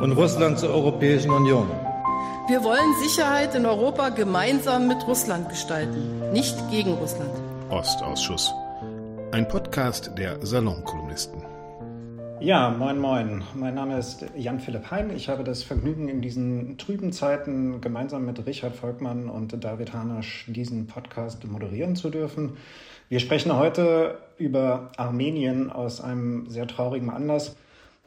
und Russland zur Europäischen Union. Wir wollen Sicherheit in Europa gemeinsam mit Russland gestalten, nicht gegen Russland. Ostausschuss. Ein Podcast der Salonkolumnisten. Ja, moin, moin. Mein Name ist Jan-Philipp Hein. Ich habe das Vergnügen, in diesen trüben Zeiten gemeinsam mit Richard Volkmann und David Hanasch diesen Podcast moderieren zu dürfen. Wir sprechen heute über Armenien aus einem sehr traurigen Anlass.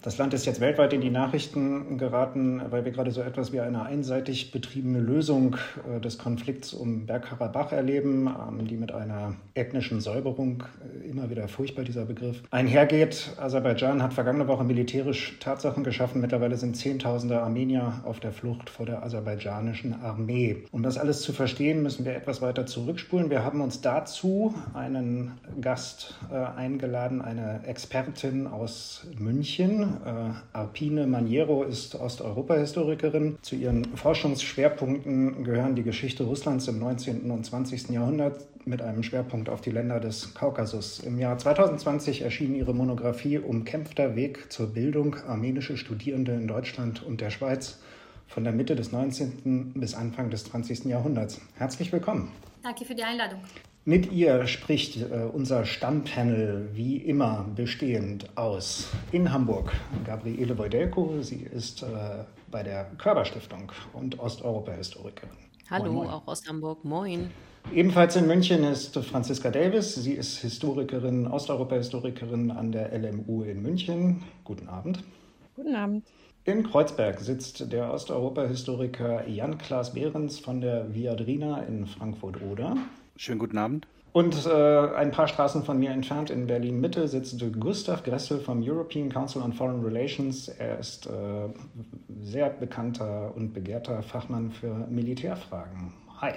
Das Land ist jetzt weltweit in die Nachrichten geraten, weil wir gerade so etwas wie eine einseitig betriebene Lösung äh, des Konflikts um Bergkarabach erleben, ähm, die mit einer ethnischen Säuberung, äh, immer wieder furchtbar dieser Begriff, einhergeht. Aserbaidschan hat vergangene Woche militärisch Tatsachen geschaffen. Mittlerweile sind Zehntausende Armenier auf der Flucht vor der aserbaidschanischen Armee. Um das alles zu verstehen, müssen wir etwas weiter zurückspulen. Wir haben uns dazu einen Gast äh, eingeladen, eine Expertin aus München. Äh, Arpine Maniero ist Osteuropa-Historikerin. Zu ihren Forschungsschwerpunkten gehören die Geschichte Russlands im 19. und 20. Jahrhundert mit einem Schwerpunkt auf die Länder des Kaukasus. Im Jahr 2020 erschien ihre Monographie Umkämpfter Weg zur Bildung armenische Studierende in Deutschland und der Schweiz von der Mitte des 19. bis Anfang des 20. Jahrhunderts. Herzlich willkommen. Danke für die Einladung. Mit ihr spricht äh, unser Stammpanel wie immer bestehend aus in Hamburg Gabriele Wojdelko. Sie ist äh, bei der Körperstiftung und Osteuropa-Historikerin. Hallo, moin, moin. auch aus Hamburg. Moin. Ebenfalls in München ist Franziska Davis. Sie ist Historikerin, Osteuropa-Historikerin an der LMU in München. Guten Abend. Guten Abend. In Kreuzberg sitzt der Osteuropa-Historiker Jan-Klaas Behrens von der Viadrina in Frankfurt-Oder. Schönen guten Abend. Und äh, ein paar Straßen von mir entfernt in Berlin-Mitte sitzt Gustav Gressel vom European Council on Foreign Relations. Er ist äh, sehr bekannter und begehrter Fachmann für Militärfragen. Hi.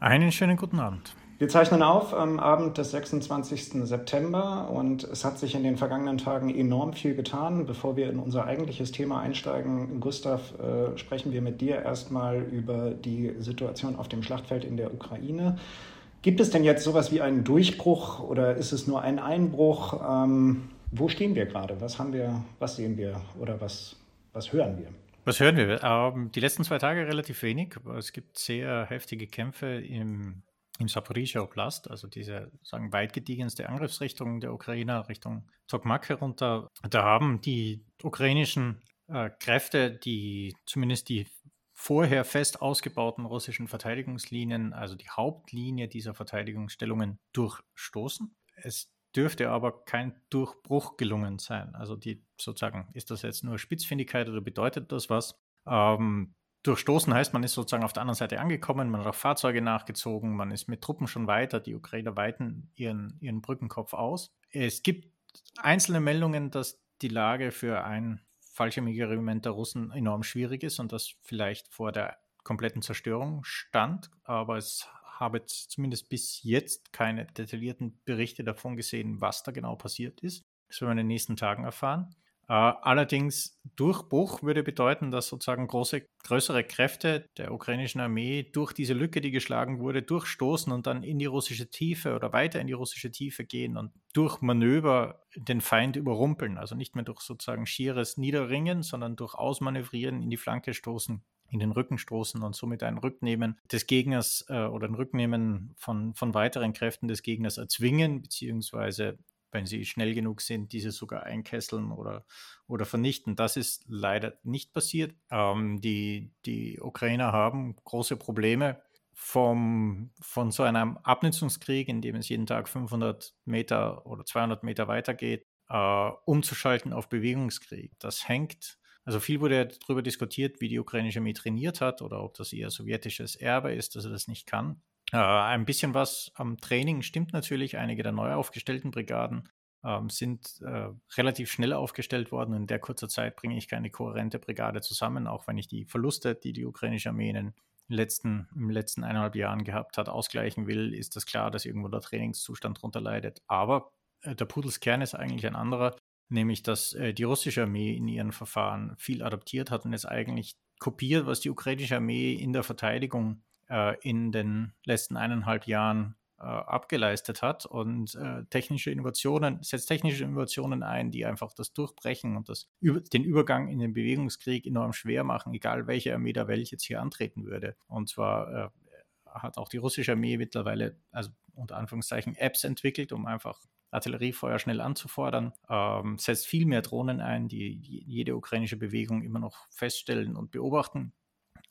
Einen schönen guten Abend. Wir zeichnen auf am Abend des 26. September und es hat sich in den vergangenen Tagen enorm viel getan. Bevor wir in unser eigentliches Thema einsteigen, Gustav, äh, sprechen wir mit dir erstmal über die Situation auf dem Schlachtfeld in der Ukraine. Gibt es denn jetzt sowas wie einen Durchbruch oder ist es nur ein Einbruch? Ähm, wo stehen wir gerade? Was haben wir, was sehen wir oder was, was hören wir? Was hören wir? Ähm, die letzten zwei Tage relativ wenig. Es gibt sehr heftige Kämpfe im im Saporizhia Oblast, also diese sagen weit gediegenste Angriffsrichtung der Ukrainer Richtung Tokmak herunter. Da haben die ukrainischen äh, Kräfte, die zumindest die vorher fest ausgebauten russischen Verteidigungslinien, also die Hauptlinie dieser Verteidigungsstellungen, durchstoßen. Es dürfte aber kein Durchbruch gelungen sein. Also die sozusagen, ist das jetzt nur Spitzfindigkeit oder bedeutet das was? Ähm, Durchstoßen heißt, man ist sozusagen auf der anderen Seite angekommen, man hat auch Fahrzeuge nachgezogen, man ist mit Truppen schon weiter, die Ukrainer weiten ihren, ihren Brückenkopf aus. Es gibt einzelne Meldungen, dass die Lage für ein Fallschirmjägerregiment der Russen enorm schwierig ist und das vielleicht vor der kompletten Zerstörung stand, aber es habe zumindest bis jetzt keine detaillierten Berichte davon gesehen, was da genau passiert ist. Das werden wir in den nächsten Tagen erfahren. Äh, allerdings Durchbruch würde bedeuten, dass sozusagen große, größere Kräfte der ukrainischen Armee durch diese Lücke, die geschlagen wurde, durchstoßen und dann in die russische Tiefe oder weiter in die russische Tiefe gehen und durch Manöver den Feind überrumpeln. Also nicht mehr durch sozusagen schieres Niederringen, sondern durch Ausmanövrieren in die Flanke stoßen in den Rücken stoßen und somit ein Rücknehmen des Gegners äh, oder ein Rücknehmen von, von weiteren Kräften des Gegners erzwingen, beziehungsweise wenn sie schnell genug sind, diese sogar einkesseln oder, oder vernichten. Das ist leider nicht passiert. Ähm, die, die Ukrainer haben große Probleme vom, von so einem Abnutzungskrieg, in dem es jeden Tag 500 Meter oder 200 Meter weitergeht, äh, umzuschalten auf Bewegungskrieg. Das hängt, also viel wurde darüber diskutiert, wie die ukrainische Armee trainiert hat oder ob das eher sowjetisches Erbe ist, dass er das nicht kann. Äh, ein bisschen was am Training stimmt natürlich. Einige der neu aufgestellten Brigaden ähm, sind äh, relativ schnell aufgestellt worden. In der kurzer Zeit bringe ich keine kohärente Brigade zusammen, auch wenn ich die Verluste, die die ukrainische Armee in den letzten, im letzten eineinhalb Jahren gehabt hat, ausgleichen will, ist das klar, dass irgendwo der Trainingszustand darunter leidet. Aber äh, der Pudelskern ist eigentlich ein anderer, nämlich dass äh, die russische Armee in ihren Verfahren viel adaptiert hat und es eigentlich kopiert, was die ukrainische Armee in der Verteidigung in den letzten eineinhalb Jahren äh, abgeleistet hat. Und äh, technische Innovationen, setzt technische Innovationen ein, die einfach das Durchbrechen und das, den Übergang in den Bewegungskrieg enorm schwer machen, egal welche Armee der Welt jetzt hier antreten würde. Und zwar äh, hat auch die russische Armee mittlerweile, also unter Anführungszeichen, Apps entwickelt, um einfach Artilleriefeuer schnell anzufordern, ähm, setzt viel mehr Drohnen ein, die jede ukrainische Bewegung immer noch feststellen und beobachten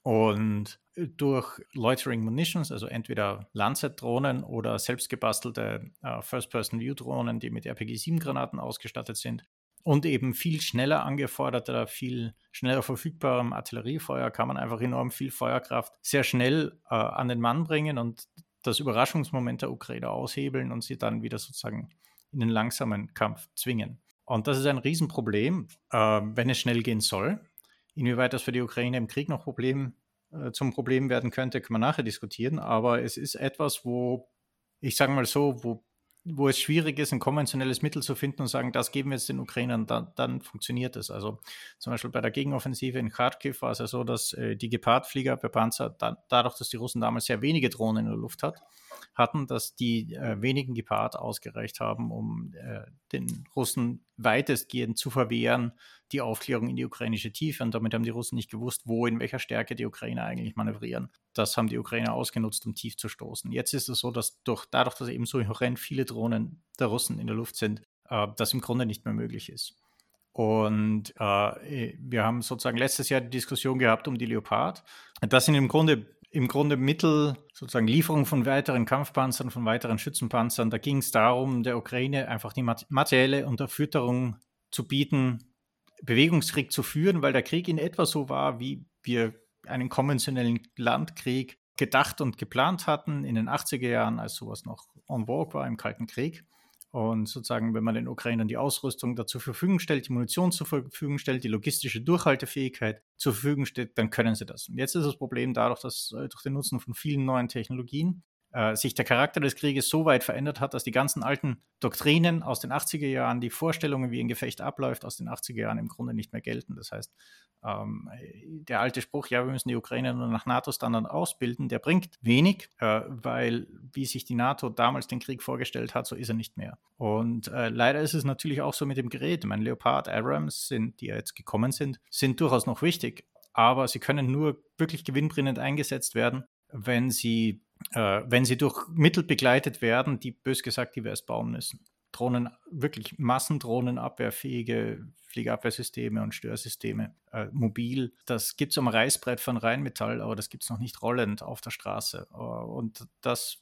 und äh, durch Loitering Munitions, also entweder Lancet-Drohnen oder selbstgebastelte äh, First-Person-View-Drohnen, die mit RPG-7-Granaten ausgestattet sind, und eben viel schneller angeforderter, viel schneller verfügbarem Artilleriefeuer kann man einfach enorm viel Feuerkraft sehr schnell äh, an den Mann bringen und das Überraschungsmoment der Ukraine aushebeln und sie dann wieder sozusagen in den langsamen Kampf zwingen. Und das ist ein Riesenproblem, äh, wenn es schnell gehen soll. Inwieweit das für die Ukraine im Krieg noch Problem, äh, zum Problem werden könnte, kann man nachher diskutieren. Aber es ist etwas, wo, ich sage mal so, wo, wo es schwierig ist, ein konventionelles Mittel zu finden und sagen, das geben wir jetzt den Ukrainern, dann, dann funktioniert es. Also zum Beispiel bei der Gegenoffensive in Kharkiv war es ja so, dass äh, die Gepard-Flieger bei Panzer, da, dadurch, dass die Russen damals sehr wenige Drohnen in der Luft hat, hatten, dass die äh, wenigen Gepard ausgereicht haben, um äh, den Russen weitestgehend zu verwehren, die Aufklärung in die ukrainische Tiefe. Und damit haben die Russen nicht gewusst, wo, in welcher Stärke die Ukrainer eigentlich manövrieren. Das haben die Ukrainer ausgenutzt, um tief zu stoßen. Jetzt ist es so, dass durch, dadurch, dass eben so horrend viele Drohnen der Russen in der Luft sind, äh, das im Grunde nicht mehr möglich ist. Und äh, wir haben sozusagen letztes Jahr die Diskussion gehabt um die Leopard. Das sind im Grunde im Grunde Mittel, sozusagen Lieferung von weiteren Kampfpanzern, von weiteren Schützenpanzern. Da ging es darum, der Ukraine einfach die materielle Unterfütterung zu bieten, Bewegungskrieg zu führen, weil der Krieg in etwa so war, wie wir einen konventionellen Landkrieg gedacht und geplant hatten in den 80er Jahren, als sowas noch en vogue war im Kalten Krieg. Und sozusagen, wenn man den Ukrainern die Ausrüstung dazu Verfügung stellt, die Munition zur Verfügung stellt, die logistische Durchhaltefähigkeit zur Verfügung stellt, dann können sie das. Und jetzt ist das Problem dadurch, dass äh, durch den Nutzen von vielen neuen Technologien äh, sich der Charakter des Krieges so weit verändert hat, dass die ganzen alten Doktrinen aus den 80er Jahren, die Vorstellungen, wie ein Gefecht abläuft, aus den 80er Jahren im Grunde nicht mehr gelten. Das heißt, ähm, der alte Spruch, ja, wir müssen die Ukraine nur nach NATO-Standard ausbilden, der bringt wenig, äh, weil wie sich die NATO damals den Krieg vorgestellt hat, so ist er nicht mehr. Und äh, leider ist es natürlich auch so mit dem Gerät. Mein Leopard Abrams, sind, die ja jetzt gekommen sind, sind durchaus noch wichtig, aber sie können nur wirklich gewinnbringend eingesetzt werden, wenn sie äh, wenn sie durch Mittel begleitet werden, die bös gesagt, erst bauen müssen. Drohnen, wirklich Massendrohnenabwehrfähige Fliegerabwehrsysteme und Störsysteme, äh, mobil. Das gibt es am Reißbrett von Rheinmetall, aber das gibt es noch nicht rollend auf der Straße. Uh, und das,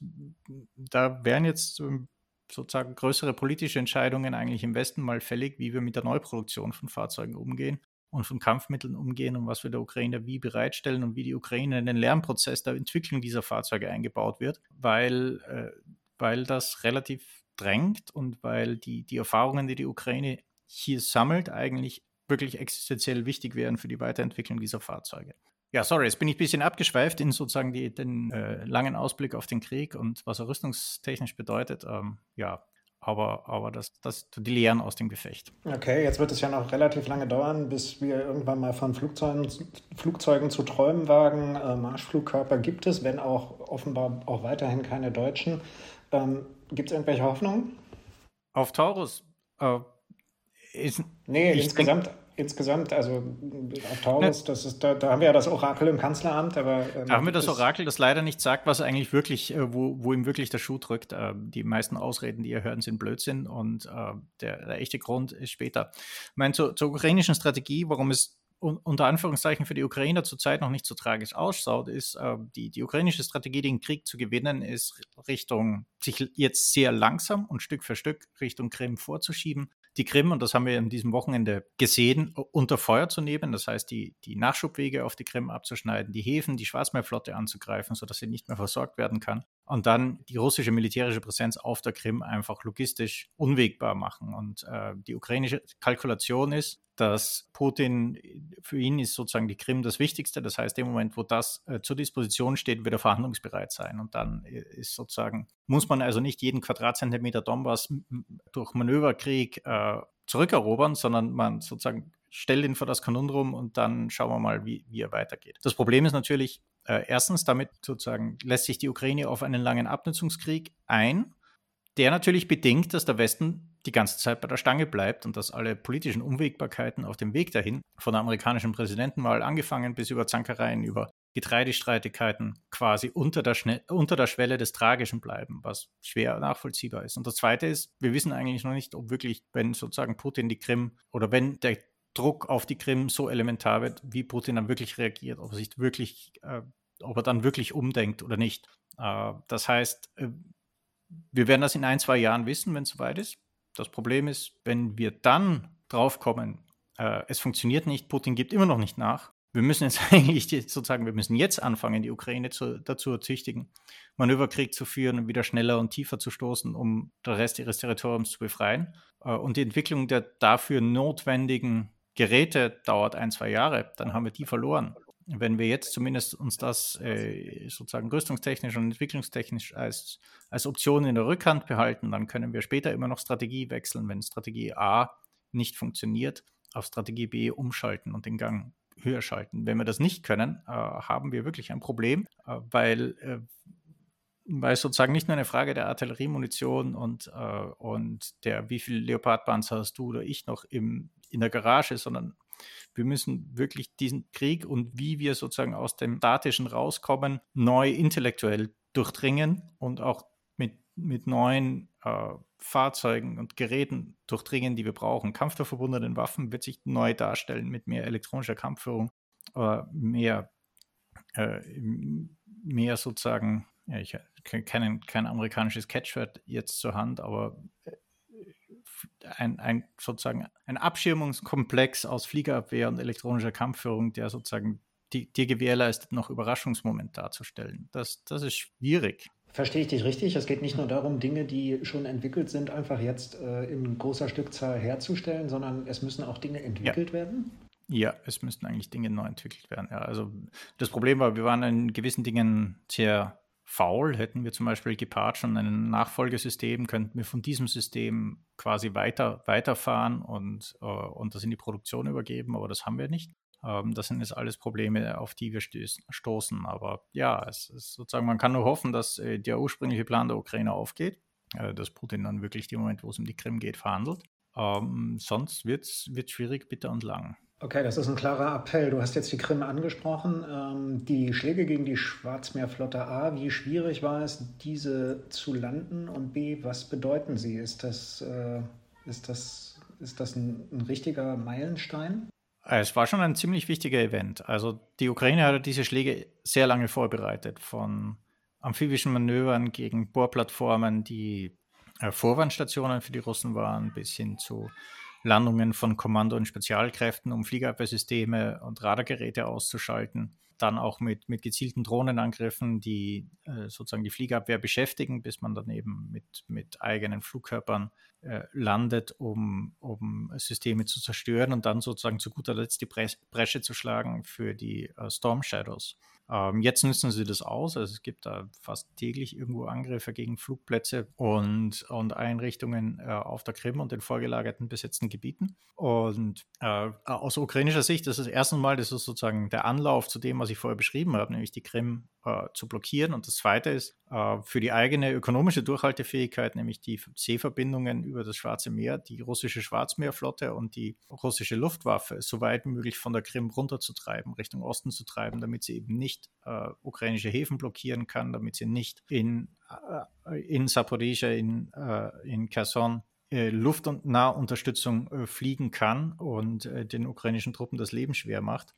da wären jetzt sozusagen größere politische Entscheidungen eigentlich im Westen mal fällig, wie wir mit der Neuproduktion von Fahrzeugen umgehen und von Kampfmitteln umgehen und was wir der Ukraine wie bereitstellen und wie die Ukraine in den Lernprozess der Entwicklung dieser Fahrzeuge eingebaut wird, weil, äh, weil das relativ drängt und weil die, die Erfahrungen, die die Ukraine hier sammelt, eigentlich wirklich existenziell wichtig wären für die Weiterentwicklung dieser Fahrzeuge. Ja, sorry, jetzt bin ich ein bisschen abgeschweift in sozusagen die, den äh, langen Ausblick auf den Krieg und was er rüstungstechnisch bedeutet. Ähm, ja, aber, aber das, das die Lehren aus dem Gefecht. Okay, jetzt wird es ja noch relativ lange dauern, bis wir irgendwann mal von Flugzeugen, Flugzeugen zu träumen wagen. Äh, Marschflugkörper gibt es, wenn auch offenbar auch weiterhin keine deutschen. Ähm, gibt es irgendwelche Hoffnungen? Auf Taurus? Äh, ist, nee, insgesamt, denk, insgesamt, also auf Taurus, das ist, da, da, haben wir ja das Orakel im Kanzleramt, aber. Ähm, da haben wir das Orakel, das leider nicht sagt, was eigentlich wirklich, äh, wo, wo ihm wirklich der Schuh drückt. Äh, die meisten Ausreden, die ihr hören, sind Blödsinn und äh, der, der, echte Grund ist später. Ich meine, zur, zur ukrainischen Strategie, warum es unter Anführungszeichen für die Ukrainer zurzeit noch nicht so tragisch ausschaut, ist, die, die ukrainische Strategie, den Krieg zu gewinnen, ist Richtung, sich jetzt sehr langsam und Stück für Stück Richtung Krim vorzuschieben. Die Krim, und das haben wir in diesem Wochenende gesehen, unter Feuer zu nehmen. Das heißt, die, die Nachschubwege auf die Krim abzuschneiden, die Häfen, die Schwarzmeerflotte anzugreifen, sodass sie nicht mehr versorgt werden kann. Und dann die russische militärische Präsenz auf der Krim einfach logistisch unwegbar machen. Und äh, die ukrainische Kalkulation ist, dass Putin, für ihn ist sozusagen die Krim das Wichtigste. Das heißt, im Moment, wo das äh, zur Disposition steht, wird er verhandlungsbereit sein. Und dann äh, ist sozusagen, muss man also nicht jeden Quadratzentimeter Donbass durch Manöverkrieg äh, zurückerobern, sondern man sozusagen stellt ihn vor das Konundrum und dann schauen wir mal, wie, wie er weitergeht. Das Problem ist natürlich, äh, erstens, damit sozusagen lässt sich die Ukraine auf einen langen Abnutzungskrieg ein, der natürlich bedingt, dass der Westen die ganze Zeit bei der Stange bleibt und dass alle politischen Unwägbarkeiten auf dem Weg dahin, von der amerikanischen Präsidentenwahl angefangen bis über Zankereien, über Getreidestreitigkeiten quasi unter der, Schne unter der Schwelle des Tragischen bleiben, was schwer nachvollziehbar ist. Und das Zweite ist, wir wissen eigentlich noch nicht, ob wirklich, wenn sozusagen Putin die Krim oder wenn der Druck auf die Krim so elementar wird, wie Putin dann wirklich reagiert, ob er sich wirklich, äh, ob er dann wirklich umdenkt oder nicht. Äh, das heißt, äh, wir werden das in ein, zwei Jahren wissen, wenn es soweit ist. Das Problem ist, wenn wir dann draufkommen, äh, es funktioniert nicht, Putin gibt immer noch nicht nach. Wir müssen jetzt eigentlich sozusagen, wir müssen jetzt anfangen, die Ukraine zu, dazu erzichtigen, Manöverkrieg zu führen und wieder schneller und tiefer zu stoßen, um den Rest ihres Territoriums zu befreien. Äh, und die Entwicklung der dafür notwendigen Geräte dauert ein, zwei Jahre, dann haben wir die verloren wenn wir jetzt zumindest uns das äh, sozusagen rüstungstechnisch und entwicklungstechnisch als, als Option in der Rückhand behalten, dann können wir später immer noch Strategie wechseln, wenn Strategie A nicht funktioniert, auf Strategie B umschalten und den Gang höher schalten. Wenn wir das nicht können, äh, haben wir wirklich ein Problem, äh, weil, äh, weil es sozusagen nicht nur eine Frage der Artilleriemunition und, äh, und der, wie viel Leopardpanzer hast du oder ich noch im, in der Garage, sondern wir müssen wirklich diesen Krieg und wie wir sozusagen aus dem Statischen rauskommen, neu intellektuell durchdringen und auch mit, mit neuen äh, Fahrzeugen und Geräten durchdringen, die wir brauchen. Kampf der verbundenen Waffen wird sich neu darstellen mit mehr elektronischer Kampfführung, äh, mehr, äh, mehr sozusagen, ja, ich kein, kein amerikanisches Catchword jetzt zur Hand, aber äh, ein, ein sozusagen ein Abschirmungskomplex aus Fliegerabwehr und elektronischer Kampfführung, der sozusagen die, dir gewährleistet, noch Überraschungsmoment darzustellen. Das, das ist schwierig. Verstehe ich dich richtig? Es geht nicht nur darum, Dinge, die schon entwickelt sind, einfach jetzt äh, in großer Stückzahl herzustellen, sondern es müssen auch Dinge entwickelt ja. werden? Ja, es müssten eigentlich Dinge neu entwickelt werden. Ja, also das Problem war, wir waren in gewissen Dingen sehr faul. Hätten wir zum Beispiel gepaart schon ein Nachfolgesystem, könnten wir von diesem System quasi weiter, weiterfahren und, äh, und das in die Produktion übergeben, aber das haben wir nicht. Ähm, das sind jetzt alles Probleme, auf die wir stoßen. Aber ja, es ist sozusagen, man kann nur hoffen, dass äh, der ursprüngliche Plan der Ukraine aufgeht, äh, dass Putin dann wirklich den Moment, wo es um die Krim geht, verhandelt. Ähm, sonst wird es schwierig, bitter und lang. Okay, das ist ein klarer Appell. Du hast jetzt die Krim angesprochen. Ähm, die Schläge gegen die Schwarzmeerflotte A, wie schwierig war es, diese zu landen? Und B, was bedeuten sie? Ist das, äh, ist das, ist das ein, ein richtiger Meilenstein? Es war schon ein ziemlich wichtiger Event. Also die Ukraine hatte diese Schläge sehr lange vorbereitet, von amphibischen Manövern gegen Bohrplattformen, die äh, Vorwandstationen für die Russen waren, bis hin zu Landungen von Kommando- und Spezialkräften, um Fliegerabwehrsysteme und Radargeräte auszuschalten. Dann auch mit, mit gezielten Drohnenangriffen, die äh, sozusagen die Fliegerabwehr beschäftigen, bis man dann eben mit, mit eigenen Flugkörpern äh, landet, um, um Systeme zu zerstören und dann sozusagen zu guter Letzt die Bresche zu schlagen für die äh, Storm Shadows. Ähm, jetzt nutzen sie das aus. Also es gibt da fast täglich irgendwo Angriffe gegen Flugplätze und, und Einrichtungen äh, auf der Krim und den vorgelagerten besetzten Gebieten. Und äh, aus ukrainischer Sicht ist das erste Mal, das ist sozusagen der Anlauf zu dem, was ich vorher beschrieben habe, nämlich die Krim äh, zu blockieren. Und das Zweite ist, äh, für die eigene ökonomische Durchhaltefähigkeit, nämlich die Seeverbindungen über das Schwarze Meer, die russische Schwarzmeerflotte und die russische Luftwaffe so weit wie möglich von der Krim runterzutreiben, Richtung Osten zu treiben, damit sie eben nicht äh, ukrainische Häfen blockieren kann, damit sie nicht in, äh, in Saporizhia, in, äh, in Kherson äh, Luft- und Nahunterstützung fliegen kann und den ukrainischen Truppen das Leben schwer macht.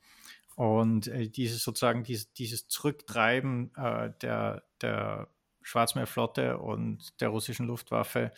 Und äh, dieses sozusagen, dieses, dieses Zurücktreiben äh, der, der Schwarzmeerflotte und der russischen Luftwaffe,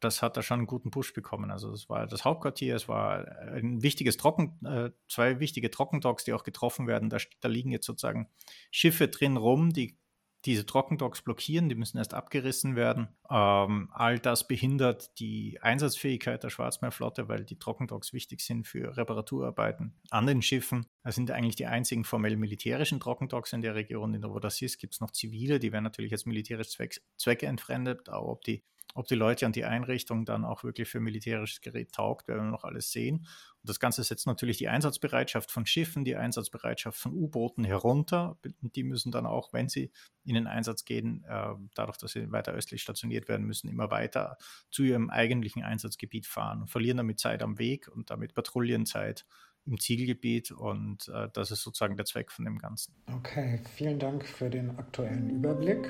das hat da schon einen guten Push bekommen. Also es war das Hauptquartier, es war ein wichtiges Trocken, äh, zwei wichtige Trockendocks, die auch getroffen werden. Da, da liegen jetzt sozusagen Schiffe drin rum, die diese Trockendocks blockieren, die müssen erst abgerissen werden. Ähm, all das behindert die Einsatzfähigkeit der Schwarzmeerflotte, weil die Trockendocks wichtig sind für Reparaturarbeiten an den Schiffen. Das sind eigentlich die einzigen formell militärischen Trockendocks in der Region. In ist, gibt es noch zivile, die werden natürlich als militärisch Zweck, Zwecke entfremdet, aber ob die ob die Leute und die Einrichtung dann auch wirklich für militärisches Gerät taugt, werden wir noch alles sehen. Und das Ganze setzt natürlich die Einsatzbereitschaft von Schiffen, die Einsatzbereitschaft von U-Booten herunter. Und die müssen dann auch, wenn sie in den Einsatz gehen, äh, dadurch, dass sie weiter östlich stationiert werden müssen, immer weiter zu ihrem eigentlichen Einsatzgebiet fahren und verlieren damit Zeit am Weg und damit Patrouillenzeit im Zielgebiet und äh, das ist sozusagen der Zweck von dem Ganzen. Okay, vielen Dank für den aktuellen Überblick.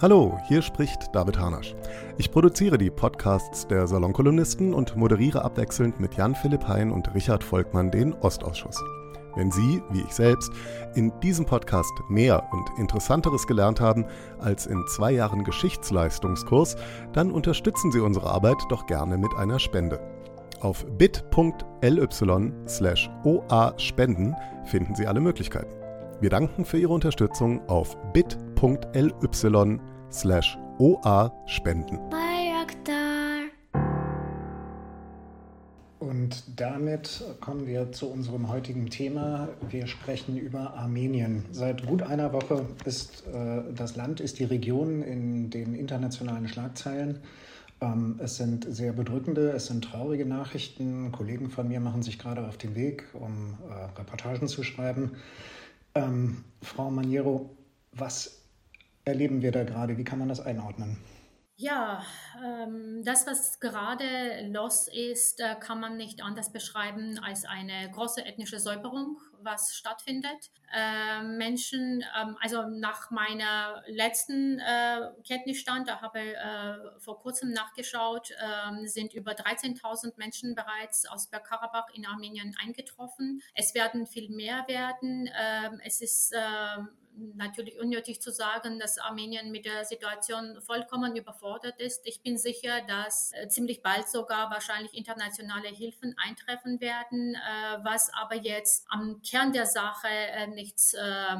Hallo, hier spricht David Hanasch. Ich produziere die Podcasts der Salonkolumnisten und moderiere abwechselnd mit Jan-Philipp Hein und Richard Volkmann den Ostausschuss. Wenn Sie, wie ich selbst, in diesem Podcast mehr und Interessanteres gelernt haben als in zwei Jahren Geschichtsleistungskurs, dann unterstützen Sie unsere Arbeit doch gerne mit einer Spende. Auf bit.ly slash oa spenden finden Sie alle Möglichkeiten. Wir danken für Ihre Unterstützung auf bit.ly slash oa spenden. Und damit kommen wir zu unserem heutigen Thema. Wir sprechen über Armenien. Seit gut einer Woche ist äh, das Land, ist die Region in den internationalen Schlagzeilen. Ähm, es sind sehr bedrückende, es sind traurige Nachrichten. Kollegen von mir machen sich gerade auf den Weg, um äh, Reportagen zu schreiben. Ähm, Frau Maniero, was erleben wir da gerade? Wie kann man das einordnen? Ja, ähm, das, was gerade los ist, äh, kann man nicht anders beschreiben als eine große ethnische Säuberung, was stattfindet. Äh, Menschen, ähm, also nach meiner letzten äh, Kenntnisstand, da habe ich äh, vor kurzem nachgeschaut, ähm, sind über 13.000 Menschen bereits aus Bergkarabach in Armenien eingetroffen. Es werden viel mehr werden. Ähm, es ist ähm, natürlich unnötig zu sagen, dass Armenien mit der Situation vollkommen überfordert ist. Ich bin sicher, dass äh, ziemlich bald sogar wahrscheinlich internationale Hilfen eintreffen werden, äh, was aber jetzt am Kern der Sache äh, nichts, äh,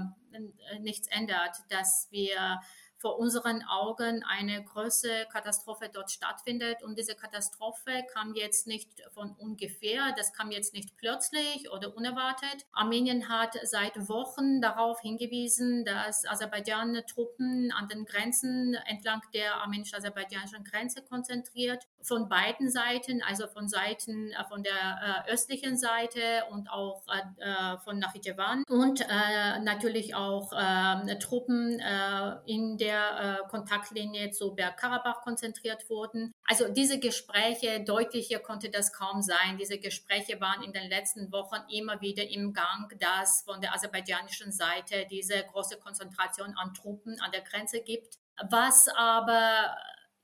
nichts ändert, dass wir vor unseren Augen eine große Katastrophe dort stattfindet. Und diese Katastrophe kam jetzt nicht von ungefähr, das kam jetzt nicht plötzlich oder unerwartet. Armenien hat seit Wochen darauf hingewiesen, dass Aserbaidschan Truppen an den Grenzen entlang der armenisch-aserbaidschanischen Grenze konzentriert. Von beiden Seiten, also von Seiten äh, von der äh, östlichen Seite und auch äh, von Nachitjevan und äh, natürlich auch ähm, Truppen äh, in der der äh, Kontaktlinie zu Bergkarabach konzentriert wurden. Also diese Gespräche, deutlicher konnte das kaum sein. Diese Gespräche waren in den letzten Wochen immer wieder im Gang, dass von der aserbaidschanischen Seite diese große Konzentration an Truppen an der Grenze gibt. Was aber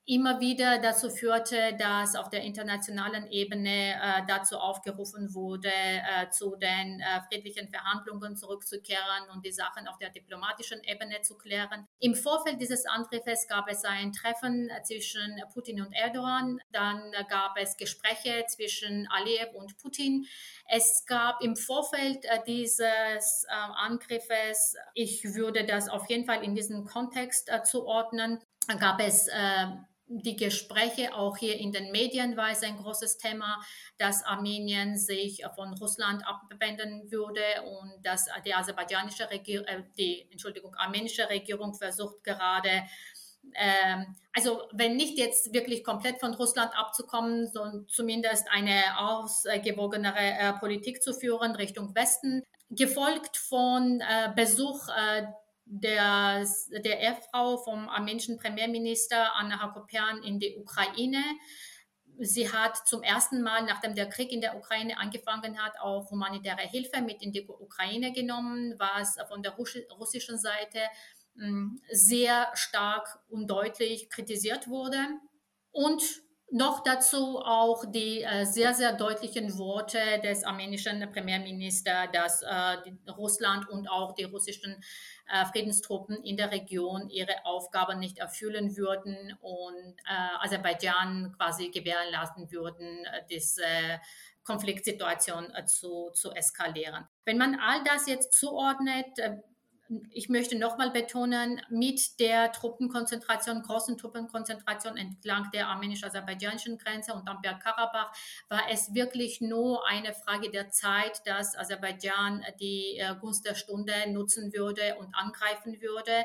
immer wieder dazu führte, dass auf der internationalen Ebene äh, dazu aufgerufen wurde, äh, zu den äh, friedlichen Verhandlungen zurückzukehren und die Sachen auf der diplomatischen Ebene zu klären. Im Vorfeld dieses Angriffes gab es ein Treffen zwischen Putin und Erdogan. Dann gab es Gespräche zwischen Aliyev und Putin. Es gab im Vorfeld äh, dieses äh, Angriffes, ich würde das auf jeden Fall in diesen Kontext äh, zuordnen, gab es die Gespräche auch hier in den Medien war es ein großes Thema, dass Armenien sich von Russland abwenden würde und dass die aserbaidschanische Regierung, äh, die Entschuldigung, armenische Regierung versucht gerade ähm, also wenn nicht jetzt wirklich komplett von Russland abzukommen, sondern zumindest eine ausgewogenere äh, Politik zu führen Richtung Westen, gefolgt von äh, Besuch äh, der, der Ehefrau vom armenischen Premierminister Anna Hakopian in die Ukraine. Sie hat zum ersten Mal, nachdem der Krieg in der Ukraine angefangen hat, auch humanitäre Hilfe mit in die Ukraine genommen, was von der russischen Seite hm, sehr stark und deutlich kritisiert wurde. Und Noch dazu auch die äh, sehr, sehr deutlichen Worte des armenischen Premierministers, dass äh, Russland und auch die russischen äh, Friedenstruppen in der Region ihre Aufgaben nicht erfüllen würden und äh, Aserbaidschan quasi gewähren lassen würden, äh, diese Konfliktsituation äh, zu, zu eskalieren. Wenn man all das jetzt zuordnet, ich möchte nochmal betonen, mit der Truppenkonzentration, großen Truppenkonzentration entlang der armenisch-aserbaidschanischen Grenze und am Bergkarabach war es wirklich nur eine Frage der Zeit, dass Aserbaidschan die äh, Gunst der Stunde nutzen würde und angreifen würde.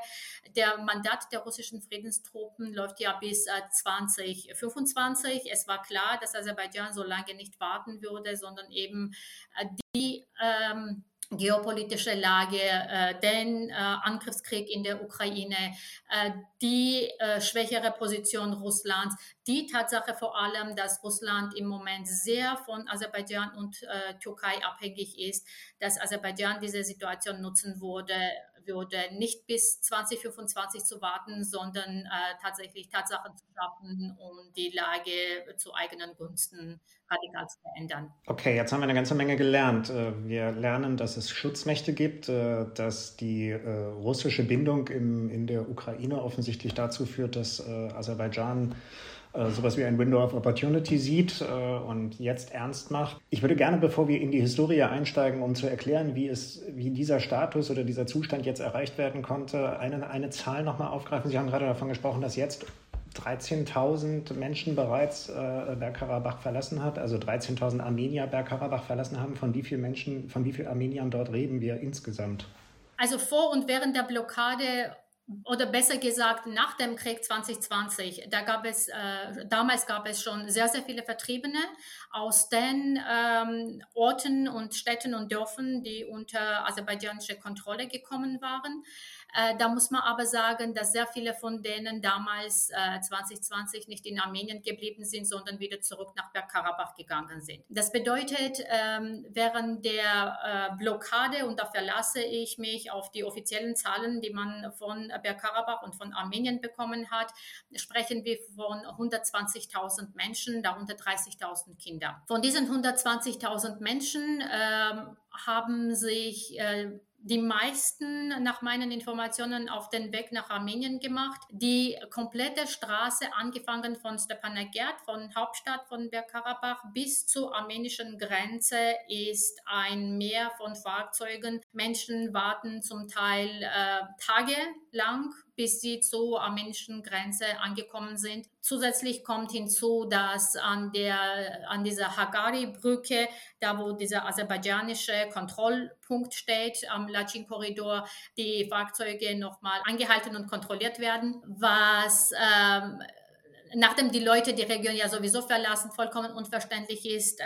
Der Mandat der russischen Friedenstruppen läuft ja bis äh, 2025. Es war klar, dass Aserbaidschan so lange nicht warten würde, sondern eben äh, die ähm, geopolitische Lage, äh, den äh, Angriffskrieg in der Ukraine, äh, die äh, schwächere Position Russlands, die Tatsache vor allem, dass Russland im Moment sehr von Aserbaidschan und äh, Türkei abhängig ist, dass Aserbaidschan diese Situation nutzen würde, würde nicht bis 2025 zu warten, sondern äh, tatsächlich Tatsachen zu schaffen, um die Lage zu eigenen Gunsten radikal zu verändern. Okay, jetzt haben wir eine ganze Menge gelernt. Äh, wir lernen, dass es Schutzmächte gibt, äh, dass die äh, russische Bindung im, in der Ukraine offensichtlich dazu führt, dass Aserbaidschan sowas wie ein Window of Opportunity sieht und jetzt ernst macht. Ich würde gerne, bevor wir in die Historie einsteigen, um zu erklären, wie, es, wie dieser Status oder dieser Zustand jetzt erreicht werden konnte, eine, eine Zahl nochmal aufgreifen. Sie haben gerade davon gesprochen, dass jetzt 13.000 Menschen bereits äh, Bergkarabach verlassen hat, also 13.000 Armenier Bergkarabach verlassen haben. Von wie vielen Menschen, von wie vielen Armeniern dort reden wir insgesamt? Also vor und während der Blockade oder besser gesagt nach dem Krieg 2020, da gab es, äh, damals gab es schon sehr, sehr viele Vertriebene aus den ähm, Orten und Städten und Dörfern, die unter aserbaidschanische Kontrolle gekommen waren. Äh, da muss man aber sagen, dass sehr viele von denen damals äh, 2020 nicht in Armenien geblieben sind, sondern wieder zurück nach Bergkarabach gegangen sind. Das bedeutet, ähm, während der äh, Blockade, und da verlasse ich mich auf die offiziellen Zahlen, die man von Bergkarabach und von Armenien bekommen hat, sprechen wir von 120.000 Menschen, darunter 30.000 Kinder. Von diesen 120.000 Menschen ähm, haben sich äh, die meisten nach meinen Informationen auf den Weg nach Armenien gemacht. Die komplette Straße, angefangen von Stepanakert, von Hauptstadt von Bergkarabach bis zur armenischen Grenze, ist ein Meer von Fahrzeugen. Menschen warten zum Teil äh, tagelang bis sie zur armenischen Grenze angekommen sind. Zusätzlich kommt hinzu, dass an, der, an dieser Hagari-Brücke, da wo dieser aserbaidschanische Kontrollpunkt steht, am Lachin-Korridor, die Fahrzeuge nochmal angehalten und kontrolliert werden, was ähm, nachdem die Leute die Region ja sowieso verlassen, vollkommen unverständlich ist, äh,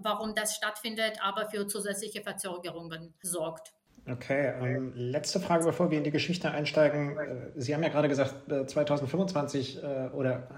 warum das stattfindet, aber für zusätzliche Verzögerungen sorgt. Okay, ähm, letzte Frage, bevor wir in die Geschichte einsteigen. Äh, Sie haben ja gerade gesagt, 2025 äh, äh, oder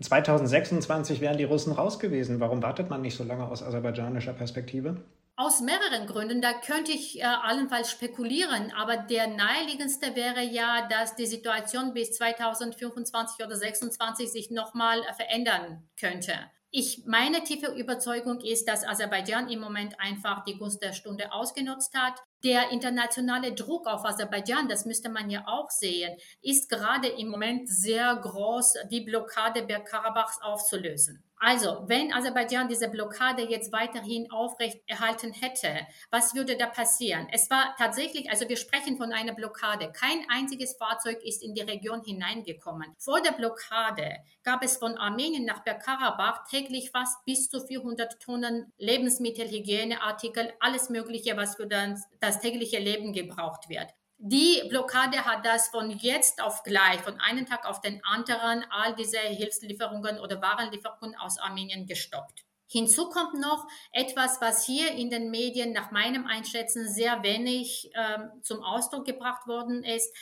2026 wären die Russen raus gewesen. Warum wartet man nicht so lange aus aserbaidschanischer Perspektive? Aus mehreren Gründen. Da könnte ich äh, allenfalls spekulieren, aber der naheliegendste wäre ja, dass die Situation bis 2025 oder 2026 sich nochmal verändern könnte. Ich, meine tiefe Überzeugung ist, dass Aserbaidschan im Moment einfach die Gunst der Stunde ausgenutzt hat. Der internationale Druck auf Aserbaidschan, das müsste man ja auch sehen, ist gerade im Moment sehr groß, die Blockade Bergkarabachs aufzulösen. Also, wenn Aserbaidschan diese Blockade jetzt weiterhin aufrechterhalten hätte, was würde da passieren? Es war tatsächlich, also wir sprechen von einer Blockade. Kein einziges Fahrzeug ist in die Region hineingekommen. Vor der Blockade gab es von Armenien nach Bergkarabach täglich fast bis zu 400 Tonnen Lebensmittel, Hygieneartikel, alles Mögliche, was für das, das tägliche Leben gebraucht wird. Die Blockade hat das von jetzt auf gleich, von einem Tag auf den anderen, all diese Hilfslieferungen oder Warenlieferungen aus Armenien gestoppt. Hinzu kommt noch etwas, was hier in den Medien nach meinem Einschätzen sehr wenig äh, zum Ausdruck gebracht worden ist.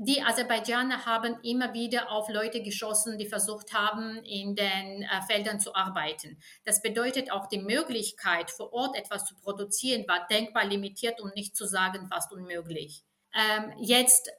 Die Aserbaidschaner haben immer wieder auf Leute geschossen, die versucht haben, in den äh, Feldern zu arbeiten. Das bedeutet auch die Möglichkeit, vor Ort etwas zu produzieren, war denkbar limitiert, um nicht zu sagen fast unmöglich. Ähm, jetzt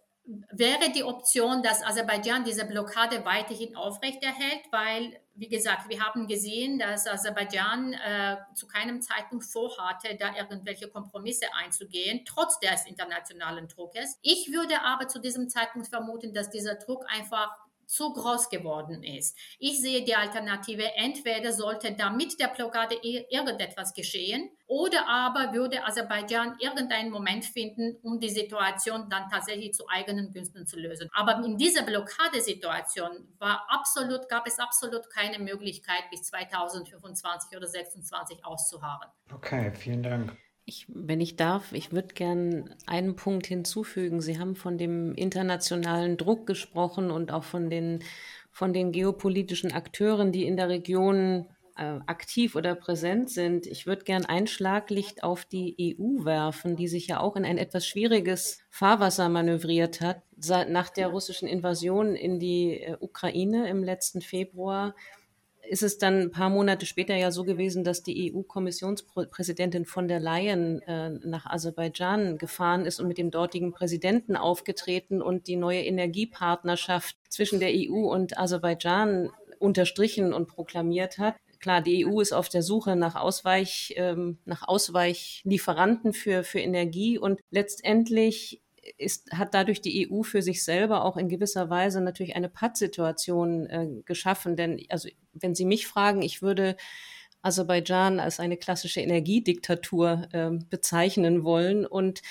wäre die Option, dass Aserbaidschan diese Blockade weiterhin aufrechterhält, weil, wie gesagt, wir haben gesehen, dass Aserbaidschan äh, zu keinem Zeitpunkt vorhatte, da irgendwelche Kompromisse einzugehen, trotz des internationalen Druckes. Ich würde aber zu diesem Zeitpunkt vermuten, dass dieser Druck einfach zu groß geworden ist. Ich sehe die Alternative, entweder sollte damit der Blockade irgendetwas geschehen oder aber würde Aserbaidschan irgendeinen Moment finden, um die Situation dann tatsächlich zu eigenen Günsten zu lösen. Aber in dieser Blockadesituation war absolut, gab es absolut keine Möglichkeit, bis 2025 oder 2026 auszuharren. Okay, vielen Dank. Ich, wenn ich darf, ich würde gern einen Punkt hinzufügen. Sie haben von dem internationalen Druck gesprochen und auch von den, von den geopolitischen Akteuren, die in der Region äh, aktiv oder präsent sind. Ich würde gern ein Schlaglicht auf die EU werfen, die sich ja auch in ein etwas schwieriges Fahrwasser manövriert hat. Nach der russischen Invasion in die äh, Ukraine im letzten Februar ist es dann ein paar Monate später ja so gewesen, dass die EU-Kommissionspräsidentin von der Leyen äh, nach Aserbaidschan gefahren ist und mit dem dortigen Präsidenten aufgetreten und die neue Energiepartnerschaft zwischen der EU und Aserbaidschan unterstrichen und proklamiert hat. Klar, die EU ist auf der Suche nach Ausweich, ähm, nach Ausweichlieferanten für, für Energie und letztendlich ist, hat dadurch die EU für sich selber auch in gewisser Weise natürlich eine Pattsituation äh, geschaffen. Denn, also, wenn Sie mich fragen, ich würde Aserbaidschan als eine klassische Energiediktatur äh, bezeichnen wollen. Und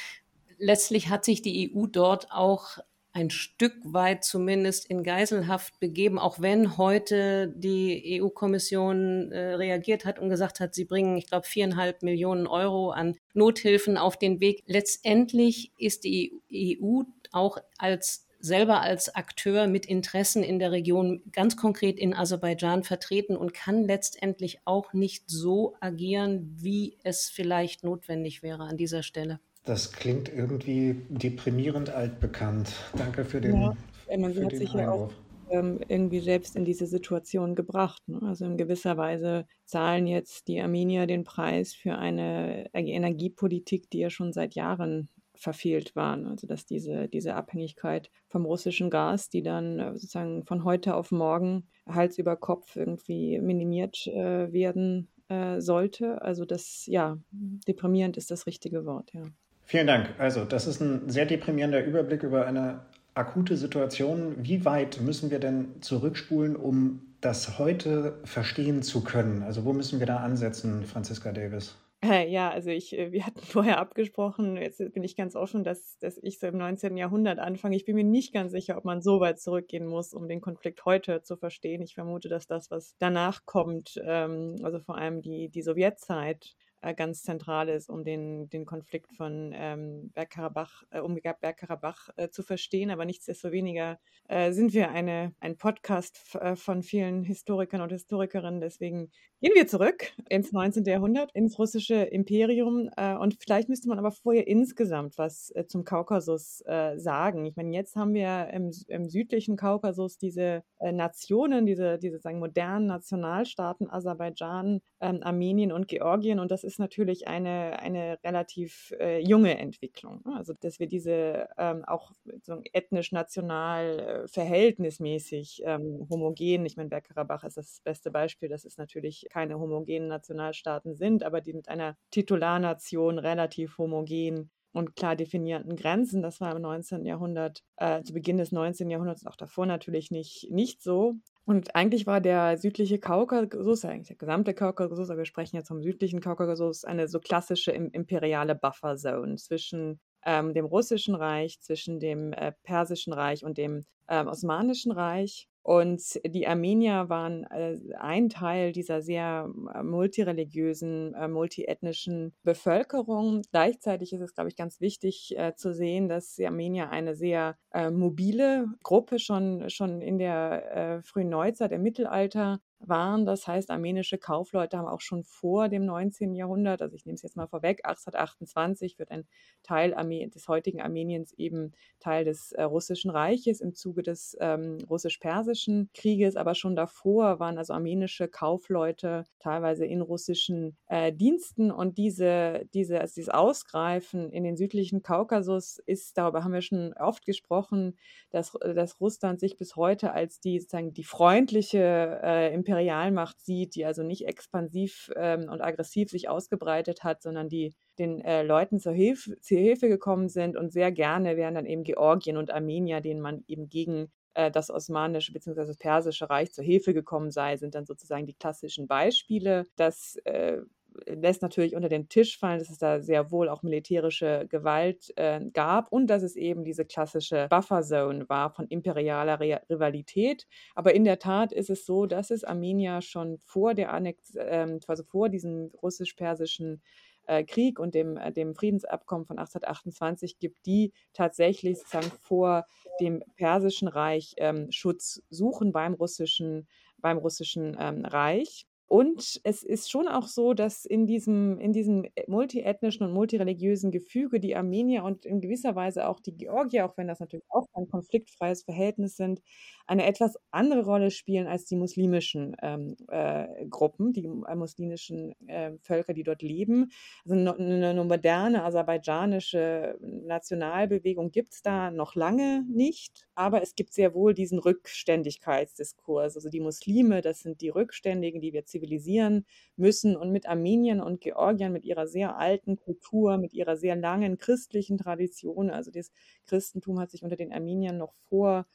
letztlich hat sich die EU dort auch ein Stück weit zumindest in Geiselhaft begeben, auch wenn heute die EU-Kommission äh, reagiert hat und gesagt hat, sie bringen, ich glaube, viereinhalb Millionen Euro an Nothilfen auf den Weg. Letztendlich ist die EU auch als selber als Akteur mit Interessen in der Region ganz konkret in Aserbaidschan vertreten und kann letztendlich auch nicht so agieren, wie es vielleicht notwendig wäre an dieser Stelle. Das klingt irgendwie deprimierend altbekannt. Danke für den, ja, man für hat den sich ja auch ähm, irgendwie selbst in diese Situation gebracht. Ne? Also in gewisser Weise zahlen jetzt die Armenier den Preis für eine Energiepolitik, die ja schon seit Jahren verfehlt waren. Also dass diese, diese Abhängigkeit vom russischen Gas, die dann äh, sozusagen von heute auf morgen Hals über Kopf irgendwie minimiert äh, werden äh, sollte. Also das, ja, deprimierend ist das richtige Wort, ja. Vielen Dank. Also, das ist ein sehr deprimierender Überblick über eine akute Situation. Wie weit müssen wir denn zurückspulen, um das heute verstehen zu können? Also, wo müssen wir da ansetzen, Franziska Davis? Äh, ja, also ich, äh, wir hatten vorher abgesprochen, jetzt bin ich ganz offen, dass, dass ich so im 19. Jahrhundert anfange. Ich bin mir nicht ganz sicher, ob man so weit zurückgehen muss, um den Konflikt heute zu verstehen. Ich vermute, dass das, was danach kommt, ähm, also vor allem die, die Sowjetzeit, äh, ganz zentral ist, um den, den Konflikt von ähm, Bergkarabach, äh, um Bergkarabach äh, zu verstehen. Aber nichtsdestoweniger äh, sind wir eine, ein Podcast äh, von vielen Historikern und Historikerinnen. Deswegen gehen wir zurück ins 19. Jahrhundert, ins russische Imperium. Äh, und vielleicht müsste man aber vorher insgesamt was zum Kaukasus sagen. Ich meine, jetzt haben wir im, im südlichen Kaukasus diese Nationen, diese, diese sagen, modernen Nationalstaaten, Aserbaidschan, ähm, Armenien und Georgien. Und das ist natürlich eine, eine relativ äh, junge Entwicklung. Ne? Also, dass wir diese ähm, auch so ethnisch, national, äh, verhältnismäßig ähm, homogen, ich meine, Bergkarabach ist das beste Beispiel, dass es natürlich keine homogenen Nationalstaaten sind, aber die mit einer Titularnation relativ homogen und klar definierten Grenzen. Das war im 19. Jahrhundert, äh, zu Beginn des 19. Jahrhunderts, auch davor natürlich nicht, nicht so. Und eigentlich war der südliche Kaukasus, eigentlich der gesamte Kaukasus, aber wir sprechen jetzt vom südlichen Kaukasus, eine so klassische imperiale Bufferzone zwischen ähm, dem Russischen Reich, zwischen dem äh, Persischen Reich und dem äh, Osmanischen Reich. Und die Armenier waren äh, ein Teil dieser sehr äh, multireligiösen, äh, multiethnischen Bevölkerung. Gleichzeitig ist es, glaube ich, ganz wichtig zu sehen, dass die Armenier eine sehr mobile Gruppe schon, schon in der frühen Neuzeit, im Mittelalter waren. Das heißt, armenische Kaufleute haben auch schon vor dem 19. Jahrhundert, also ich nehme es jetzt mal vorweg, 1828 wird ein Teil des heutigen Armeniens eben Teil des äh, russischen Reiches im Zuge des ähm, russisch-persischen Krieges, aber schon davor waren also armenische Kaufleute teilweise in russischen äh, Diensten und diese, diese, also dieses Ausgreifen in den südlichen Kaukasus ist, darüber haben wir schon oft gesprochen, dass, dass Russland sich bis heute als die sozusagen die freundliche äh, Imperialmacht sieht, die also nicht expansiv ähm, und aggressiv sich ausgebreitet hat, sondern die den äh, Leuten zur Hilfe, zur Hilfe gekommen sind und sehr gerne wären dann eben Georgien und Armenier, denen man eben gegen äh, das Osmanische bzw. das Persische Reich zur Hilfe gekommen sei, sind dann sozusagen die klassischen Beispiele. Das äh, lässt natürlich unter den Tisch fallen, dass es da sehr wohl auch militärische Gewalt äh, gab und dass es eben diese klassische Bufferzone war von imperialer Re Rivalität. Aber in der Tat ist es so, dass es Armenier schon vor der Annex, äh, also vor diesem russisch-persischen äh, Krieg und dem, äh, dem Friedensabkommen von 1828 gibt, die tatsächlich sozusagen vor dem Persischen Reich ähm, Schutz suchen beim russischen, beim russischen ähm, Reich. Und es ist schon auch so, dass in diesem, in diesem äh, multiethnischen und multireligiösen Gefüge die Armenier und in gewisser Weise auch die Georgier, auch wenn das natürlich auch ein konfliktfreies Verhältnis sind, eine etwas andere Rolle spielen als die muslimischen ähm, äh, Gruppen, die äh, muslimischen äh, Völker, die dort leben. Also eine, eine moderne aserbaidschanische Nationalbewegung gibt es da noch lange nicht, aber es gibt sehr wohl diesen Rückständigkeitsdiskurs. Also die Muslime, das sind die Rückständigen, die wir zivilisieren müssen. Und mit Armenien und Georgien, mit ihrer sehr alten Kultur, mit ihrer sehr langen christlichen Tradition, also das Christentum hat sich unter den Armeniern noch vor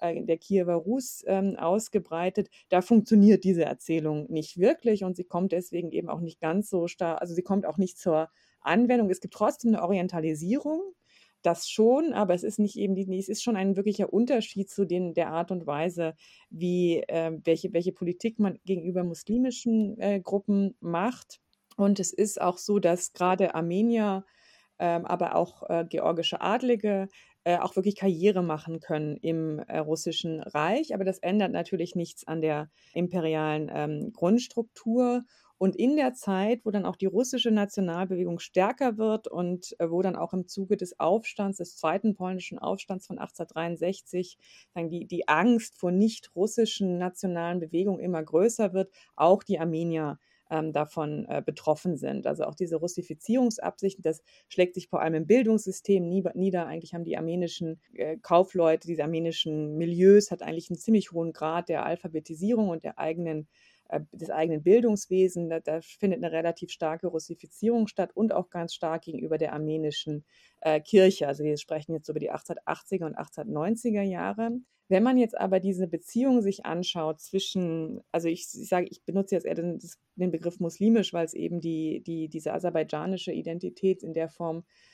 äh, der Kiewer Rus ähm, ausgebreitet. Da funktioniert diese Erzählung nicht wirklich und sie kommt deswegen eben auch nicht ganz so stark, also sie kommt auch nicht zur Anwendung. Es gibt trotzdem eine Orientalisierung, das schon, aber es ist nicht eben die, es ist schon ein wirklicher Unterschied zu den, der Art und Weise, wie äh, welche, welche Politik man gegenüber muslimischen äh, Gruppen macht. Und es ist auch so, dass gerade Armenier, aber auch äh, georgische Adlige äh, auch wirklich Karriere machen können im äh, russischen Reich. Aber das ändert natürlich nichts an der imperialen ähm, Grundstruktur. Und in der Zeit, wo dann auch die russische Nationalbewegung stärker wird und wo dann auch im Zuge des Aufstands, des zweiten polnischen Aufstands von 1863, dann die, die Angst vor nicht russischen nationalen Bewegungen immer größer wird, auch die Armenier ähm, davon äh, betroffen sind. Also auch diese Russifizierungsabsichten, das schlägt sich vor allem im Bildungssystem nieder. Eigentlich haben die armenischen äh, Kaufleute, diese armenischen Milieus, hat eigentlich einen ziemlich hohen Grad der Alphabetisierung und der eigenen des eigenen Bildungswesens. Da, da, findet eine relativ starke Russifizierung statt und auch ganz stark gegenüber der armenischen äh, Kirche. Also wir sprechen jetzt über die 1880er und 1890er Jahre. Wenn man jetzt aber diese Beziehung sich anschaut zwischen, also ich, ich sage, ich benutze jetzt eher den, den Begriff muslimisch, weil es eben die, die, diese aserbaidschanische Identität in der Form äh,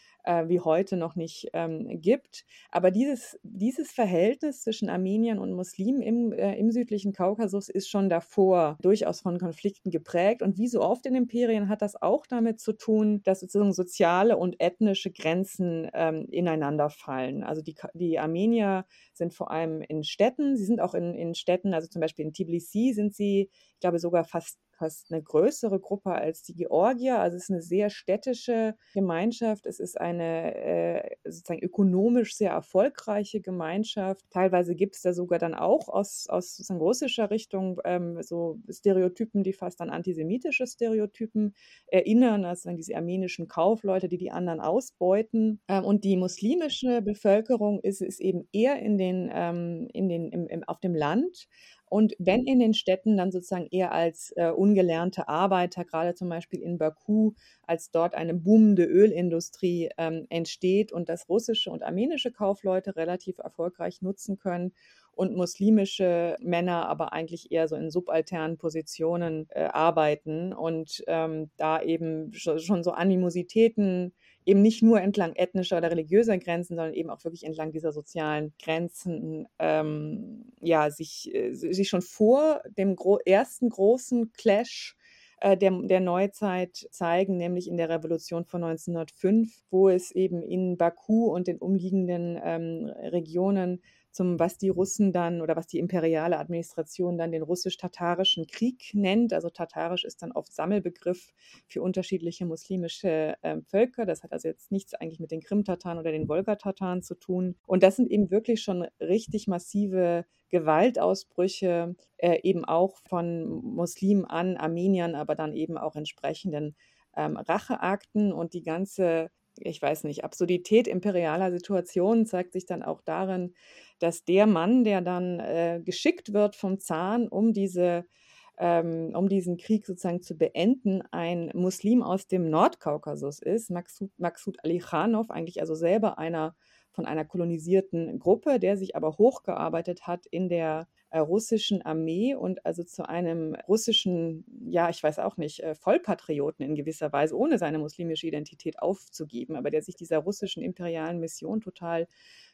wie heute noch nicht ähm, gibt. Aber dieses, dieses Verhältnis zwischen Armeniern und Muslimen im, äh, im südlichen Kaukasus ist schon davor durchaus von Konflikten geprägt. Und wie so oft in Imperien hat das auch damit zu tun, dass sozusagen soziale und ethnische Grenzen ähm, ineinander fallen. Also die, die Armenier sind vor allem in Städten, sie sind auch in, in Städten, also zum Beispiel in Tbilisi sind sie, ich glaube, sogar fast fast eine größere Gruppe als die Georgier. Also es ist eine sehr städtische Gemeinschaft. Es ist eine äh, sozusagen ökonomisch sehr erfolgreiche Gemeinschaft. Teilweise gibt es da sogar dann auch aus, aus sozusagen russischer Richtung ähm, so Stereotypen, die fast an antisemitische Stereotypen erinnern, also diese armenischen Kaufleute, die die anderen ausbeuten. Ähm, und die muslimische Bevölkerung ist, ist eben eher in den, ähm, in den, im, im, auf dem Land und wenn in den Städten, dann sozusagen eher als äh, ungelernte Arbeiter, gerade zum Beispiel in Baku, als dort eine boomende Ölindustrie ähm, entsteht und das russische und armenische Kaufleute relativ erfolgreich nutzen können und muslimische Männer aber eigentlich eher so in subalternen Positionen äh, arbeiten und ähm, da eben schon so Animositäten eben nicht nur entlang ethnischer oder religiöser Grenzen, sondern eben auch wirklich entlang dieser sozialen Grenzen, ähm, ja, sich, äh, sich schon vor dem gro ersten großen Clash äh, der, der Neuzeit zeigen, nämlich in der Revolution von 1905, wo es eben in Baku und den umliegenden ähm, Regionen zum, was die Russen dann oder was die imperiale Administration dann den russisch-tatarischen Krieg nennt. Also tatarisch ist dann oft Sammelbegriff für unterschiedliche muslimische äh, Völker. Das hat also jetzt nichts eigentlich mit den Krim-Tataren oder den Wolga-Tataren zu tun. Und das sind eben wirklich schon richtig massive Gewaltausbrüche, äh, eben auch von Muslimen an Armeniern, aber dann eben auch entsprechenden ähm, Racheakten und die ganze ich weiß nicht, Absurdität imperialer Situationen zeigt sich dann auch darin, dass der Mann, der dann äh, geschickt wird vom Zahn, um diese ähm, um diesen Krieg sozusagen zu beenden, ein Muslim aus dem Nordkaukasus ist, Maksud, Ali Khanov, eigentlich also selber einer von einer kolonisierten Gruppe, der sich aber hochgearbeitet hat in der äh, russischen Armee und also zu einem russischen, ja, ich weiß auch nicht, äh, Vollpatrioten in gewisser Weise, ohne seine muslimische Identität aufzugeben, aber der sich dieser russischen imperialen Mission total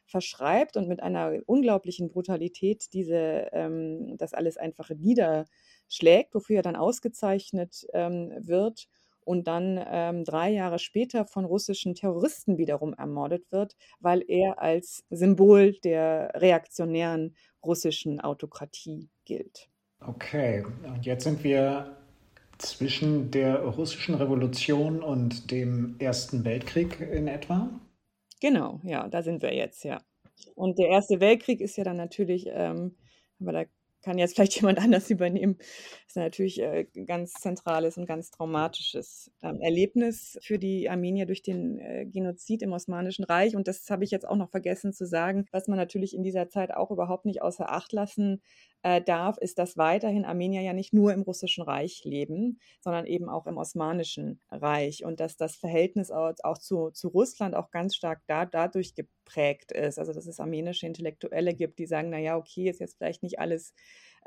verschreibt und mit einer unglaublichen Brutalität diese, ähm, das alles einfach niederschlägt, wofür er dann ausgezeichnet ähm, wird und dann ähm, drei Jahre später von russischen Terroristen wiederum ermordet wird, weil er als Symbol der reaktionären russischen Autokratie gilt. Okay, und jetzt sind wir zwischen der russischen Revolution und dem Ersten Weltkrieg in etwa? Genau, ja, da sind wir jetzt, ja. Und der Erste Weltkrieg ist ja dann natürlich, ähm, aber da kann jetzt vielleicht jemand anders übernehmen. Das ist natürlich ein äh, ganz zentrales und ganz traumatisches ähm, Erlebnis für die Armenier durch den äh, Genozid im Osmanischen Reich. Und das habe ich jetzt auch noch vergessen zu sagen, was man natürlich in dieser Zeit auch überhaupt nicht außer Acht lassen äh, darf, ist, dass weiterhin Armenier ja nicht nur im Russischen Reich leben, sondern eben auch im Osmanischen Reich und dass das Verhältnis auch, auch zu, zu Russland auch ganz stark da, dadurch geprägt ist. Also dass es armenische Intellektuelle gibt, die sagen, naja, okay, ist jetzt vielleicht nicht alles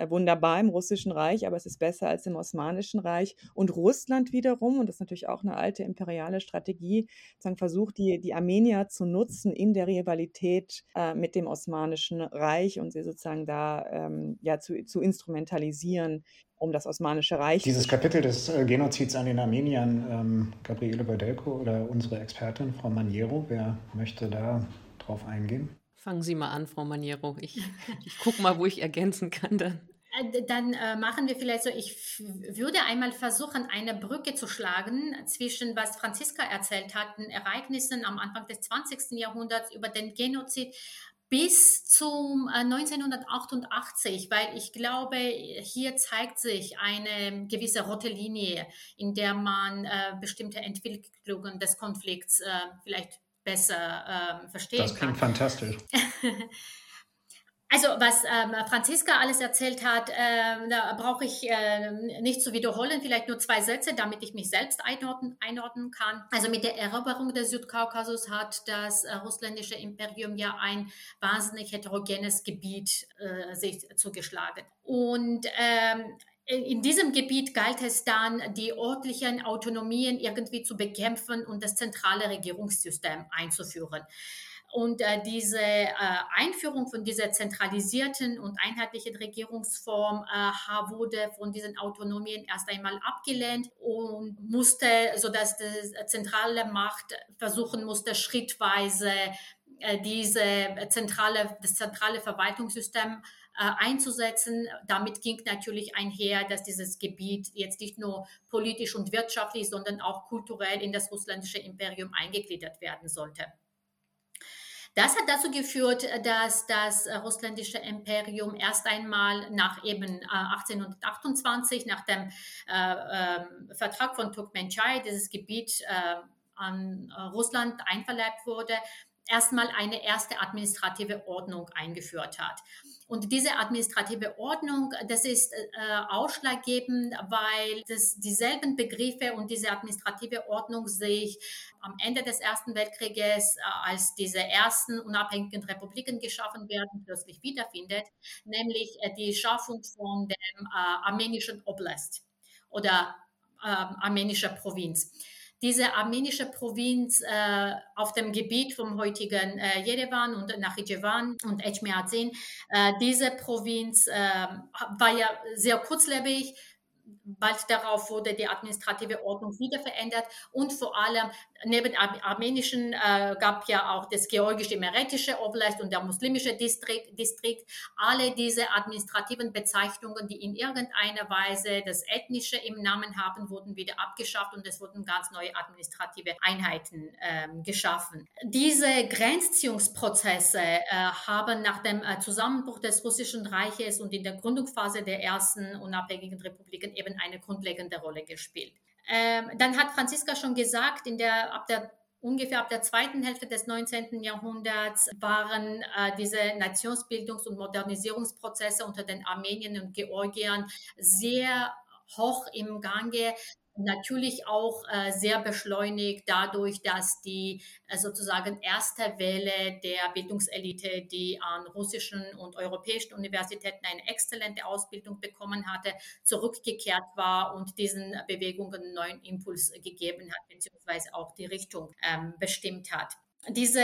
wunderbar im Russischen Reich, aber es ist besser als im Osmanischen Reich. Und Russland wiederum, und das ist natürlich auch eine alte imperiale Strategie, sagen, versucht, die, die Armenier zu nutzen in der Rivalität äh, mit dem Osmanischen Reich und sie sozusagen da ähm, ja, zu, zu instrumentalisieren, um das Osmanische Reich. Dieses Kapitel des äh, Genozids an den Armeniern, ähm, Gabriele Beudelko oder unsere Expertin, Frau Maniero, wer möchte da drauf eingehen? Fangen Sie mal an, Frau Maniero. Ich, ich gucke mal, wo ich ergänzen kann dann. Äh, dann äh, machen wir vielleicht so, ich würde einmal versuchen, eine Brücke zu schlagen zwischen, was Franziska erzählt hat, den Ereignissen am Anfang des 20. Jahrhunderts über den Genozid bis zum 1988, äh, weil ich glaube, hier zeigt sich eine gewisse rote Linie, in der man äh, bestimmte Entwicklungen des Konflikts äh, vielleicht besser äh, verstehen kann. Das klingt kann. fantastisch. Also was ähm, Franziska alles erzählt hat, äh, da brauche ich äh, nicht zu wiederholen, vielleicht nur zwei Sätze, damit ich mich selbst einordnen, einordnen kann. Also mit der Eroberung des Südkaukasus hat das äh, russländische Imperium ja ein wahnsinnig heterogenes Gebiet äh, sich zugeschlagen. Und ähm, in diesem Gebiet galt es dann, die örtlichen Autonomien irgendwie zu bekämpfen und das zentrale Regierungssystem einzuführen. Und äh, diese äh, Einführung von dieser zentralisierten und einheitlichen Regierungsform äh, wurde von diesen Autonomien erst einmal abgelehnt und musste, sodass die zentrale Macht versuchen musste, schrittweise äh, diese zentrale, das zentrale Verwaltungssystem äh, einzusetzen. Damit ging natürlich einher, dass dieses Gebiet jetzt nicht nur politisch und wirtschaftlich, sondern auch kulturell in das russländische Imperium eingegliedert werden sollte. Das hat dazu geführt, dass das russländische Imperium erst einmal nach eben 1828, äh, nach dem äh, äh, Vertrag von Turkmenchai, dieses Gebiet äh, an äh, Russland einverleibt wurde, erstmal eine erste administrative Ordnung eingeführt hat. Und diese administrative Ordnung, das ist äh, ausschlaggebend, weil das dieselben Begriffe und diese administrative Ordnung sich am Ende des Ersten Weltkrieges, äh, als diese ersten unabhängigen Republiken geschaffen werden, plötzlich wiederfindet, nämlich äh, die Schaffung von dem äh, armenischen Oblast oder ähm, armenischer Provinz diese armenische Provinz äh, auf dem Gebiet vom heutigen äh, Yerevan und Nachitjevan und Echmiadzin, äh, diese Provinz äh, war ja sehr kurzlebig, bald darauf wurde die administrative Ordnung wieder verändert und vor allem neben armenischen äh, gab ja auch das georgische emeretische Oblast und der muslimische Distrikt, Distrikt. Alle diese administrativen Bezeichnungen, die in irgendeiner Weise das Ethnische im Namen haben, wurden wieder abgeschafft und es wurden ganz neue administrative Einheiten ähm, geschaffen. Diese Grenzziehungsprozesse äh, haben nach dem äh, Zusammenbruch des Russischen Reiches und in der Gründungsphase der ersten unabhängigen Republiken eben eine grundlegende Rolle gespielt. Ähm, dann hat Franziska schon gesagt, in der, ab der ungefähr ab der zweiten Hälfte des 19. Jahrhunderts waren äh, diese Nationsbildungs- und Modernisierungsprozesse unter den Armeniern und Georgiern sehr hoch im Gange natürlich auch äh, sehr beschleunigt dadurch, dass die äh, sozusagen erste Welle der Bildungselite, die an russischen und europäischen Universitäten eine exzellente Ausbildung bekommen hatte, zurückgekehrt war und diesen Bewegungen einen neuen Impuls gegeben hat, beziehungsweise auch die Richtung ähm, bestimmt hat. Diese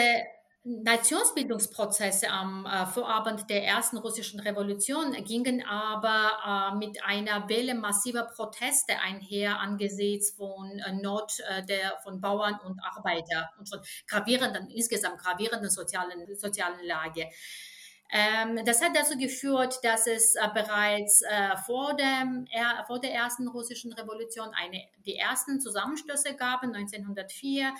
Nationsbildungsprozesse am äh, Vorabend der ersten russischen Revolution gingen aber äh, mit einer Welle massiver Proteste einher angesichts von äh, Not äh, der, von Bauern und Arbeiter und von gravierenden, insgesamt gravierenden sozialen, sozialen Lage. Ähm, das hat dazu geführt, dass es äh, bereits äh, vor, dem, äh, vor der ersten russischen Revolution eine, die ersten Zusammenstöße gab, 1904.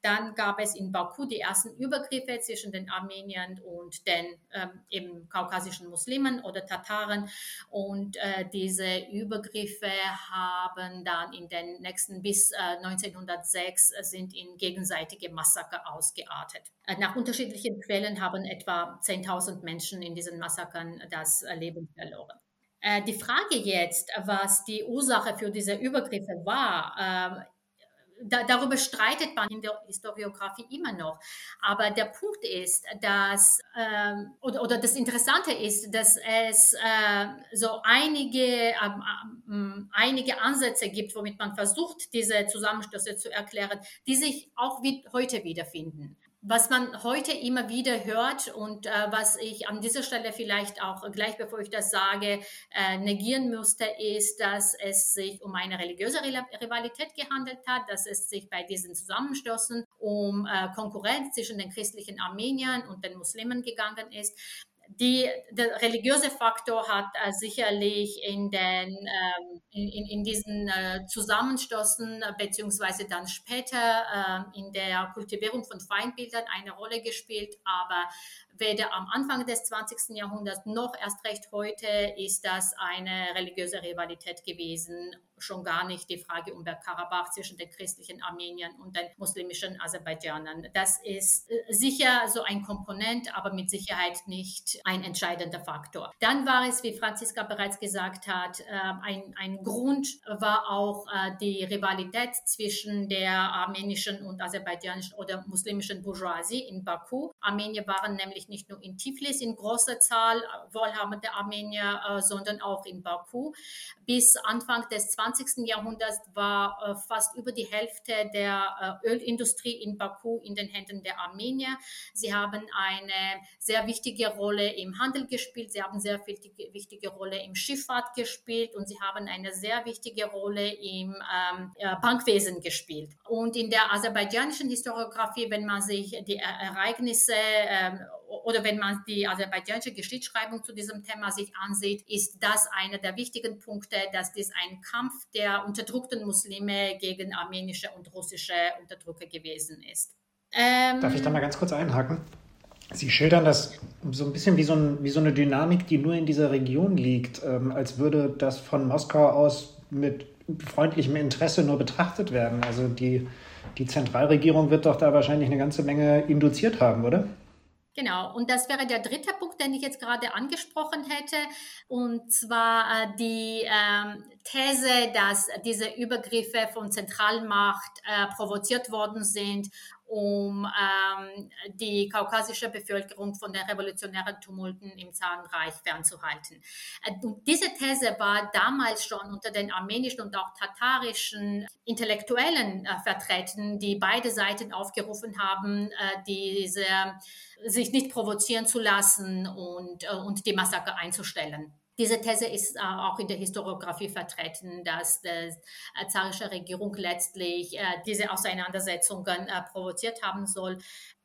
Dann gab es in Baku die ersten Übergriffe zwischen den Armeniern und den ähm, eben kaukasischen Muslimen oder Tataren. Und äh, diese Übergriffe haben dann in den nächsten bis 1906 äh, sind in gegenseitige Massaker ausgeartet. Äh, nach unterschiedlichen Quellen haben etwa 10.000 Menschen in diesen Massakern das Leben verloren. Äh, die Frage jetzt, was die Ursache für diese Übergriffe war, ähm, da, darüber streitet man in der Historiografie immer noch. Aber der Punkt ist, dass, ähm, oder, das Interessante ist, dass es äh, so einige, ähm, ähm, einige Ansätze gibt, womit man versucht, diese Zusammenstöße zu erklären, die sich auch heute wiederfinden. Was man heute immer wieder hört und äh, was ich an dieser Stelle vielleicht auch gleich bevor ich das sage, äh, negieren müsste, ist, dass es sich um eine religiöse Rivalität gehandelt hat, dass es sich bei diesen Zusammenstößen um äh, Konkurrenz zwischen den christlichen Armeniern und den Muslimen gegangen ist die, der religiöse Faktor hat äh, sicherlich in, den, ähm, in, in, diesen äh, Zusammenstößen beziehungsweise dann später äh, in der Kultivierung von Feindbildern eine Rolle gespielt, aber weder am Anfang des 20. Jahrhunderts noch erst recht heute ist das eine religiöse Rivalität gewesen schon gar nicht die Frage um Bergkarabach zwischen den christlichen Armeniern und den muslimischen Aserbaidschanern. Das ist äh, sicher so ein Komponent, aber mit Sicherheit nicht ein entscheidender Faktor. Dann war es, wie Franziska bereits gesagt hat, ähm, ein, ein Grund war auch äh, die Rivalität zwischen der armenischen und aserbaidschanischen oder muslimischen Bourgeoisie in Baku. Armenier waren nämlich nicht nur in Tiflis in großer Zahl äh, wohlhabende Armenier, sondern auch in Baku. Bis Anfang des 20. 20. Jahrhunderts war äh, fast über die Hälfte der äh, Ölindustrie in Baku in den Händen der Armenier. Sie haben eine sehr wichtige Rolle im Handel gespielt, sie haben sehr wichtige, wichtige Rolle im Schifffahrt gespielt und sie haben eine sehr wichtige Rolle im ähm, Bankwesen gespielt. Und in der aserbaidschanischen Historiografie, wenn man sich die Ereignisse ähm, oder wenn man die aserbaidschanische Geschichtsschreibung zu diesem Thema sich ansieht, ist das einer der wichtigen Punkte, dass dies ein Kampf der unterdrückten Muslime gegen armenische und russische Unterdrücker gewesen ist. Ähm, Darf ich da mal ganz kurz einhaken? Sie schildern das so ein bisschen wie so, ein, wie so eine Dynamik, die nur in dieser Region liegt, ähm, als würde das von Moskau aus mit freundlichem Interesse nur betrachtet werden. Also die, die Zentralregierung wird doch da wahrscheinlich eine ganze Menge induziert haben, oder? Genau, und das wäre der dritte Punkt, den ich jetzt gerade angesprochen hätte, und zwar äh, die ähm, These, dass diese Übergriffe von Zentralmacht äh, provoziert worden sind um ähm, die kaukasische Bevölkerung von den revolutionären Tumulten im Zarenreich fernzuhalten. Äh, und diese These war damals schon unter den armenischen und auch tatarischen Intellektuellen äh, vertreten, die beide Seiten aufgerufen haben, äh, diese, sich nicht provozieren zu lassen und, äh, und die Massaker einzustellen. Diese These ist äh, auch in der Historiografie vertreten, dass die äh, zarische Regierung letztlich äh, diese Auseinandersetzungen provoziert haben soll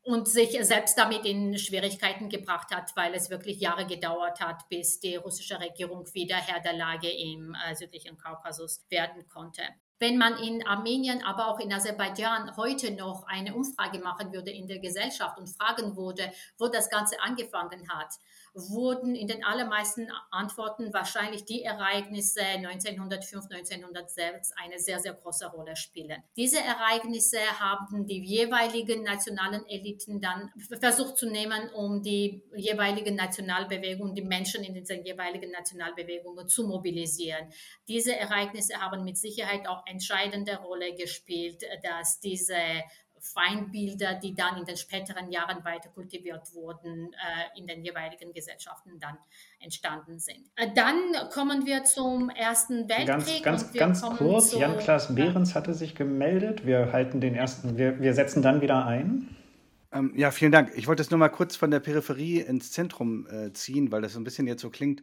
und sich selbst damit in Schwierigkeiten gebracht hat, weil es wirklich Jahre gedauert hat, bis die russische Regierung wieder Herr der Lage im südlichen Kaukasus werden konnte. Wenn man in Armenien, aber auch in Aserbaidschan heute noch eine Umfrage machen würde in der Gesellschaft und fragen würde, wo das Ganze angefangen hat, wurden in den allermeisten Antworten wahrscheinlich die Ereignisse 1905, 1906 eine sehr, sehr große Rolle spielen. Diese Ereignisse haben die jeweiligen nationalen Eliten dann versucht zu nehmen, um die jeweiligen Nationalbewegungen, die Menschen in den jeweiligen Nationalbewegungen zu mobilisieren. Diese Ereignisse haben mit Sicherheit auch entscheidende Rolle gespielt, dass diese Feindbilder, die dann in den späteren Jahren weiter kultiviert wurden, äh, in den jeweiligen Gesellschaften dann entstanden sind. Äh, dann kommen wir zum Ersten Weltkrieg. Ganz, ganz, ganz kurz, Jan-Klaas Behrens hatte sich gemeldet. Wir halten den ersten, wir, wir setzen dann wieder ein. Ähm, ja, vielen Dank. Ich wollte es nur mal kurz von der Peripherie ins Zentrum äh, ziehen, weil das so ein bisschen jetzt so klingt,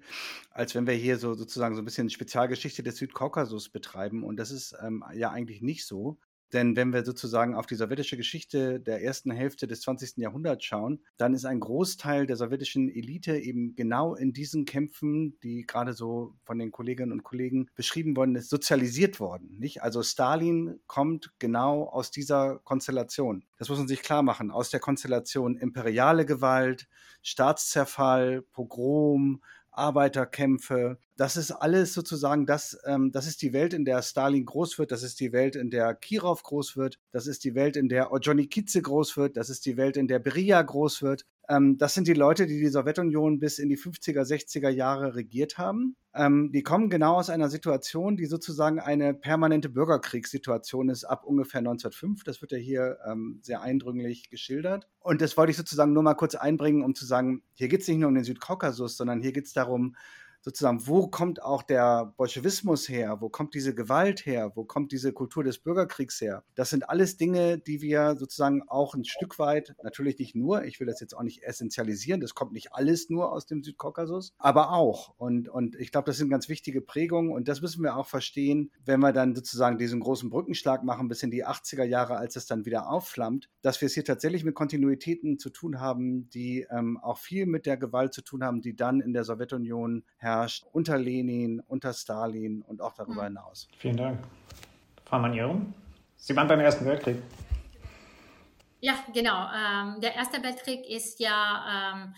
als wenn wir hier so sozusagen so ein bisschen Spezialgeschichte des Südkaukasus betreiben. Und das ist ähm, ja eigentlich nicht so. Denn wenn wir sozusagen auf die sowjetische Geschichte der ersten Hälfte des 20. Jahrhunderts schauen, dann ist ein Großteil der sowjetischen Elite eben genau in diesen Kämpfen, die gerade so von den Kolleginnen und Kollegen beschrieben worden ist, sozialisiert worden. Nicht? Also Stalin kommt genau aus dieser Konstellation. Das muss man sich klar machen. Aus der Konstellation imperiale Gewalt, Staatszerfall, Pogrom, Arbeiterkämpfe. Das ist alles sozusagen das, ähm, das ist die Welt, in der Stalin groß wird, das ist die Welt, in der Kirov groß wird, das ist die Welt, in der Orjonikidze groß wird, das ist die Welt, in der Beria groß wird. Ähm, das sind die Leute, die die Sowjetunion bis in die 50er, 60er Jahre regiert haben. Ähm, die kommen genau aus einer Situation, die sozusagen eine permanente Bürgerkriegssituation ist ab ungefähr 1905. Das wird ja hier ähm, sehr eindrücklich geschildert. Und das wollte ich sozusagen nur mal kurz einbringen, um zu sagen, hier geht es nicht nur um den Südkaukasus, sondern hier geht es darum, sozusagen, wo kommt auch der Bolschewismus her? Wo kommt diese Gewalt her? Wo kommt diese Kultur des Bürgerkriegs her? Das sind alles Dinge, die wir sozusagen auch ein Stück weit, natürlich nicht nur, ich will das jetzt auch nicht essentialisieren, das kommt nicht alles nur aus dem Südkaukasus, aber auch. Und, und ich glaube, das sind ganz wichtige Prägungen und das müssen wir auch verstehen, wenn wir dann sozusagen diesen großen Brückenschlag machen bis in die 80er Jahre, als es dann wieder aufflammt, dass wir es hier tatsächlich mit Kontinuitäten zu tun haben, die ähm, auch viel mit der Gewalt zu tun haben, die dann in der Sowjetunion herrscht herrscht, unter Lenin, unter Stalin und auch darüber mhm. hinaus. Vielen Dank. Frau Manieren, Sie waren beim Ersten Weltkrieg. Ja, genau. Ähm, der Erste Weltkrieg ist ja ähm,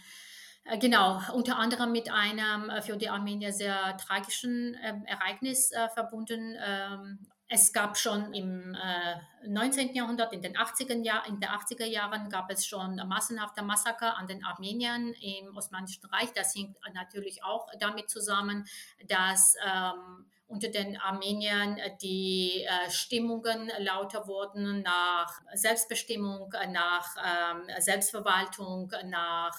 äh, genau unter anderem mit einem äh, für die Armenier sehr tragischen äh, Ereignis äh, verbunden. Ähm, es gab schon im äh, 19. Jahrhundert, in den 80er, Jahr, in den 80er Jahren gab es schon massenhafte Massaker an den Armeniern im Osmanischen Reich. Das hing natürlich auch damit zusammen, dass ähm, unter den Armeniern äh, die äh, Stimmungen lauter wurden nach Selbstbestimmung, äh, nach ähm, Selbstverwaltung, nach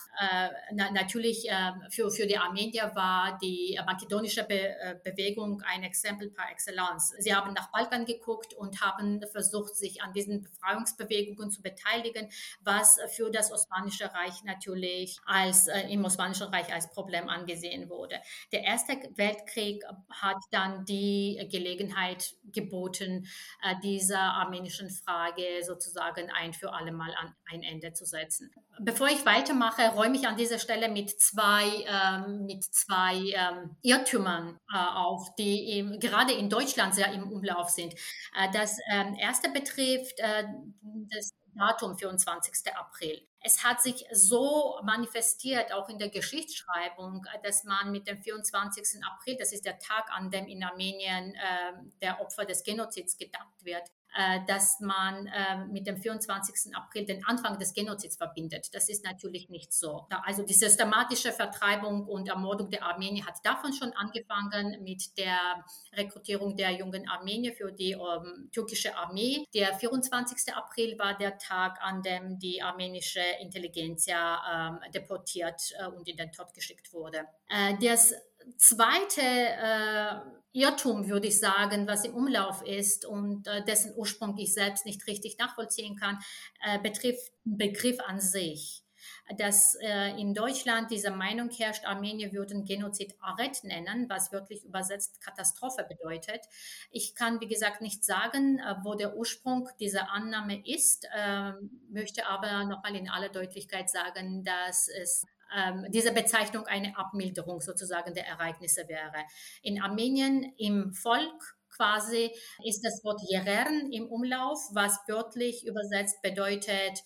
na, natürlich für, für die Armenier war die makedonische Be Bewegung ein Exempel par excellence. Sie haben nach Balkan geguckt und haben versucht, sich an diesen Befreiungsbewegungen zu beteiligen, was für das Osmanische Reich natürlich als im Osmanischen Reich als Problem angesehen wurde. Der Erste Weltkrieg hat dann die Gelegenheit geboten, äh, dieser armenischen Frage sozusagen ein für alle Mal an ein Ende zu setzen. Bevor ich weitermache, räume ich an dieser Stelle mit zwei, ähm, mit zwei ähm, Irrtümern äh, auf, die im, gerade in Deutschland sehr im Umlauf sind. Äh, das ähm, erste betrifft äh, das Datum 24. April. Es hat sich so manifestiert, auch in der Geschichtsschreibung, dass man mit dem 24. April, das ist der Tag, an dem in Armenien äh, der Opfer des Genozids gedacht wird, äh, dass man äh, mit dem 24. April den Anfang des Genozids verbindet. Das ist natürlich nicht so. Also die systematische Vertreibung und Ermordung der Armenier hat davon schon angefangen mit der Rekrutierung der jungen Armenier für die ähm, türkische Armee. Der 24. April war der Tag, an dem die armenische Intelligenz ja ähm, deportiert äh, und in den Tod geschickt wurde. Äh, das zweite äh, Irrtum, würde ich sagen, was im Umlauf ist und äh, dessen Ursprung ich selbst nicht richtig nachvollziehen kann, äh, betrifft den Begriff an sich. dass äh, in Deutschland diese Meinung herrscht, Armenier würden Genozid Aret nennen, was wörtlich übersetzt Katastrophe bedeutet. Ich kann, wie gesagt, nicht sagen, äh, wo der Ursprung dieser Annahme ist, äh, möchte aber nochmal in aller Deutlichkeit sagen, dass es ähm, diese Bezeichnung eine Abmilderung sozusagen der Ereignisse wäre. In Armenien im Volk quasi ist das Wort Jerern im Umlauf, was wörtlich übersetzt bedeutet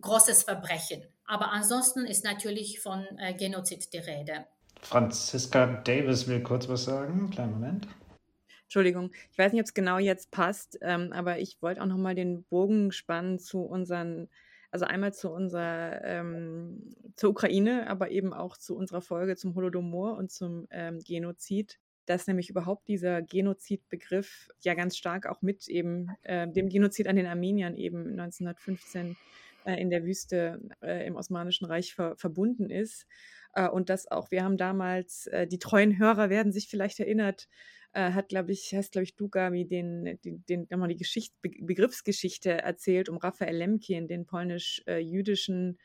großes Verbrechen. Aber ansonsten ist natürlich von äh, Genozid die Rede. Franziska Davis will kurz was sagen. Kleinen Moment. Entschuldigung, ich weiß nicht, ob es genau jetzt passt, ähm, aber ich wollte auch nochmal den Bogen spannen zu unseren, also einmal zu unserer, ähm, zur Ukraine, aber eben auch zu unserer Folge zum Holodomor und zum ähm, Genozid dass nämlich überhaupt dieser Genozidbegriff ja ganz stark auch mit eben äh, dem Genozid an den Armeniern eben 1915 äh, in der Wüste äh, im Osmanischen Reich ver verbunden ist. Äh, und das auch, wir haben damals, äh, die treuen Hörer werden sich vielleicht erinnert, äh, hat, glaube ich, heißt, glaube ich, Dugami den, den, den nochmal die Geschichte, Be Begriffsgeschichte erzählt um Raphael Lemkin, den polnisch-jüdischen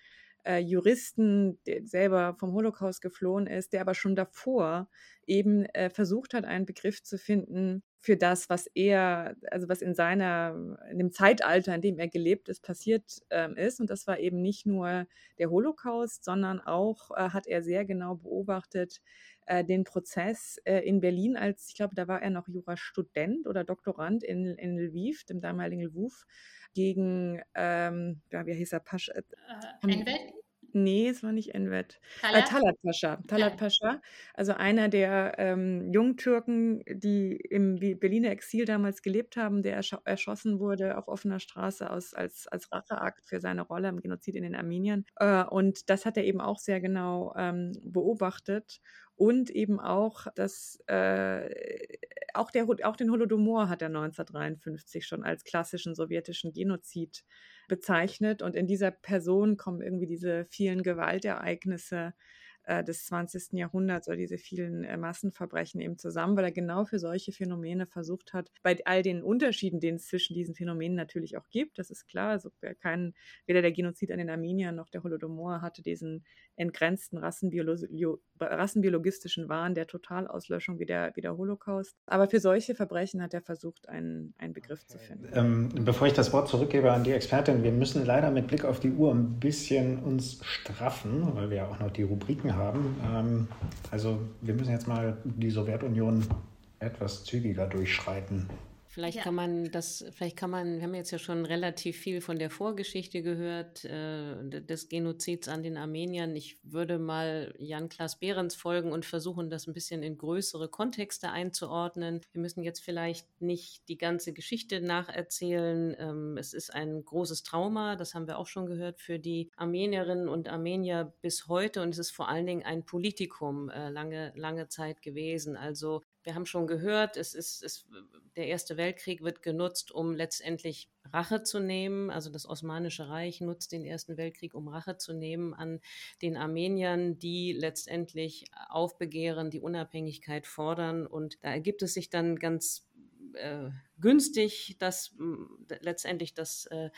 äh, Juristen, der selber vom Holocaust geflohen ist, der aber schon davor eben äh, versucht hat, einen Begriff zu finden für das, was er, also was in seiner, in dem Zeitalter, in dem er gelebt ist, passiert ähm, ist. Und das war eben nicht nur der Holocaust, sondern auch äh, hat er sehr genau beobachtet äh, den Prozess äh, in Berlin, als ich glaube, da war er noch Jurastudent oder Doktorand in, in Lviv, dem damaligen Lviv, gegen, ähm, ja, wie hieß er, Pasch, äh, Envet? Nee, es war nicht Envet. Äh, Talat? Talat Pascha. Talat Ja. Pascha, also einer der ähm, Jungtürken, die im Berliner Exil damals gelebt haben, der erscho erschossen wurde auf offener Straße aus, als, als Racheakt für seine Rolle im Genozid in den Armeniern. Äh, und das hat er eben auch sehr genau ähm, beobachtet. Und eben auch das, äh, auch, der, auch den Holodomor hat er 1953 schon als klassischen sowjetischen Genozid bezeichnet. Und in dieser Person kommen irgendwie diese vielen Gewaltereignisse äh, des 20. Jahrhunderts oder diese vielen äh, Massenverbrechen eben zusammen, weil er genau für solche Phänomene versucht hat, bei all den Unterschieden, den es zwischen diesen Phänomenen natürlich auch gibt, das ist klar, also kein, weder der Genozid an den Armeniern noch der Holodomor hatte diesen entgrenzten Rassenbiolo rassenbiologistischen Wahn der Totalauslöschung wie der, wie der Holocaust. Aber für solche Verbrechen hat er versucht, einen, einen Begriff zu finden. Ähm, bevor ich das Wort zurückgebe an die Expertin, wir müssen leider mit Blick auf die Uhr ein bisschen uns straffen, weil wir ja auch noch die Rubriken haben. Ähm, also wir müssen jetzt mal die Sowjetunion etwas zügiger durchschreiten. Vielleicht Ja. kann man das, vielleicht kann man, wir haben jetzt ja schon relativ viel von der Vorgeschichte gehört, äh, des Genozids an den Armeniern. Ich würde mal Jan-Klaas Behrens folgen und versuchen, das ein bisschen in größere Kontexte einzuordnen. Wir müssen jetzt vielleicht nicht die ganze Geschichte nacherzählen. Ähm, es ist ein großes Trauma, das haben wir auch schon gehört, für die Armenierinnen und Armenier bis heute. Und es ist vor allen Dingen ein Politikum äh, lange, lange Zeit gewesen. Also wir haben schon gehört, es ist, es, der Erste Weltkrieg wird genutzt, um letztendlich Rache zu nehmen. Also das Osmanische Reich nutzt den Ersten Weltkrieg, um Rache zu nehmen an den Armeniern, die letztendlich aufbegehren, die Unabhängigkeit fordern. Und da ergibt es sich dann ganz äh, günstig, dass letztendlich das äh,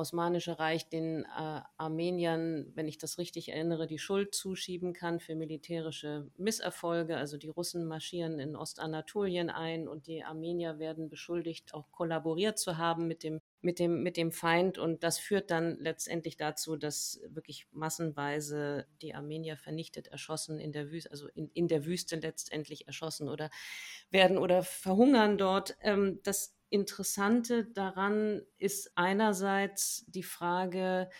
Osmanische Reich den äh, Armeniern, wenn ich das richtig erinnere, die Schuld zuschieben kann für militärische Misserfolge. Also die Russen marschieren in Ostanatolien ein und die Armenier werden beschuldigt, auch kollaboriert zu haben mit dem, mit dem, mit dem Feind. Und das führt dann letztendlich dazu, dass wirklich massenweise die Armenier vernichtet, erschossen in der Wüste, also in, in der Wüste letztendlich erschossen oder werden oder verhungern dort. Ähm, das Interessante daran ist einerseits die Frage,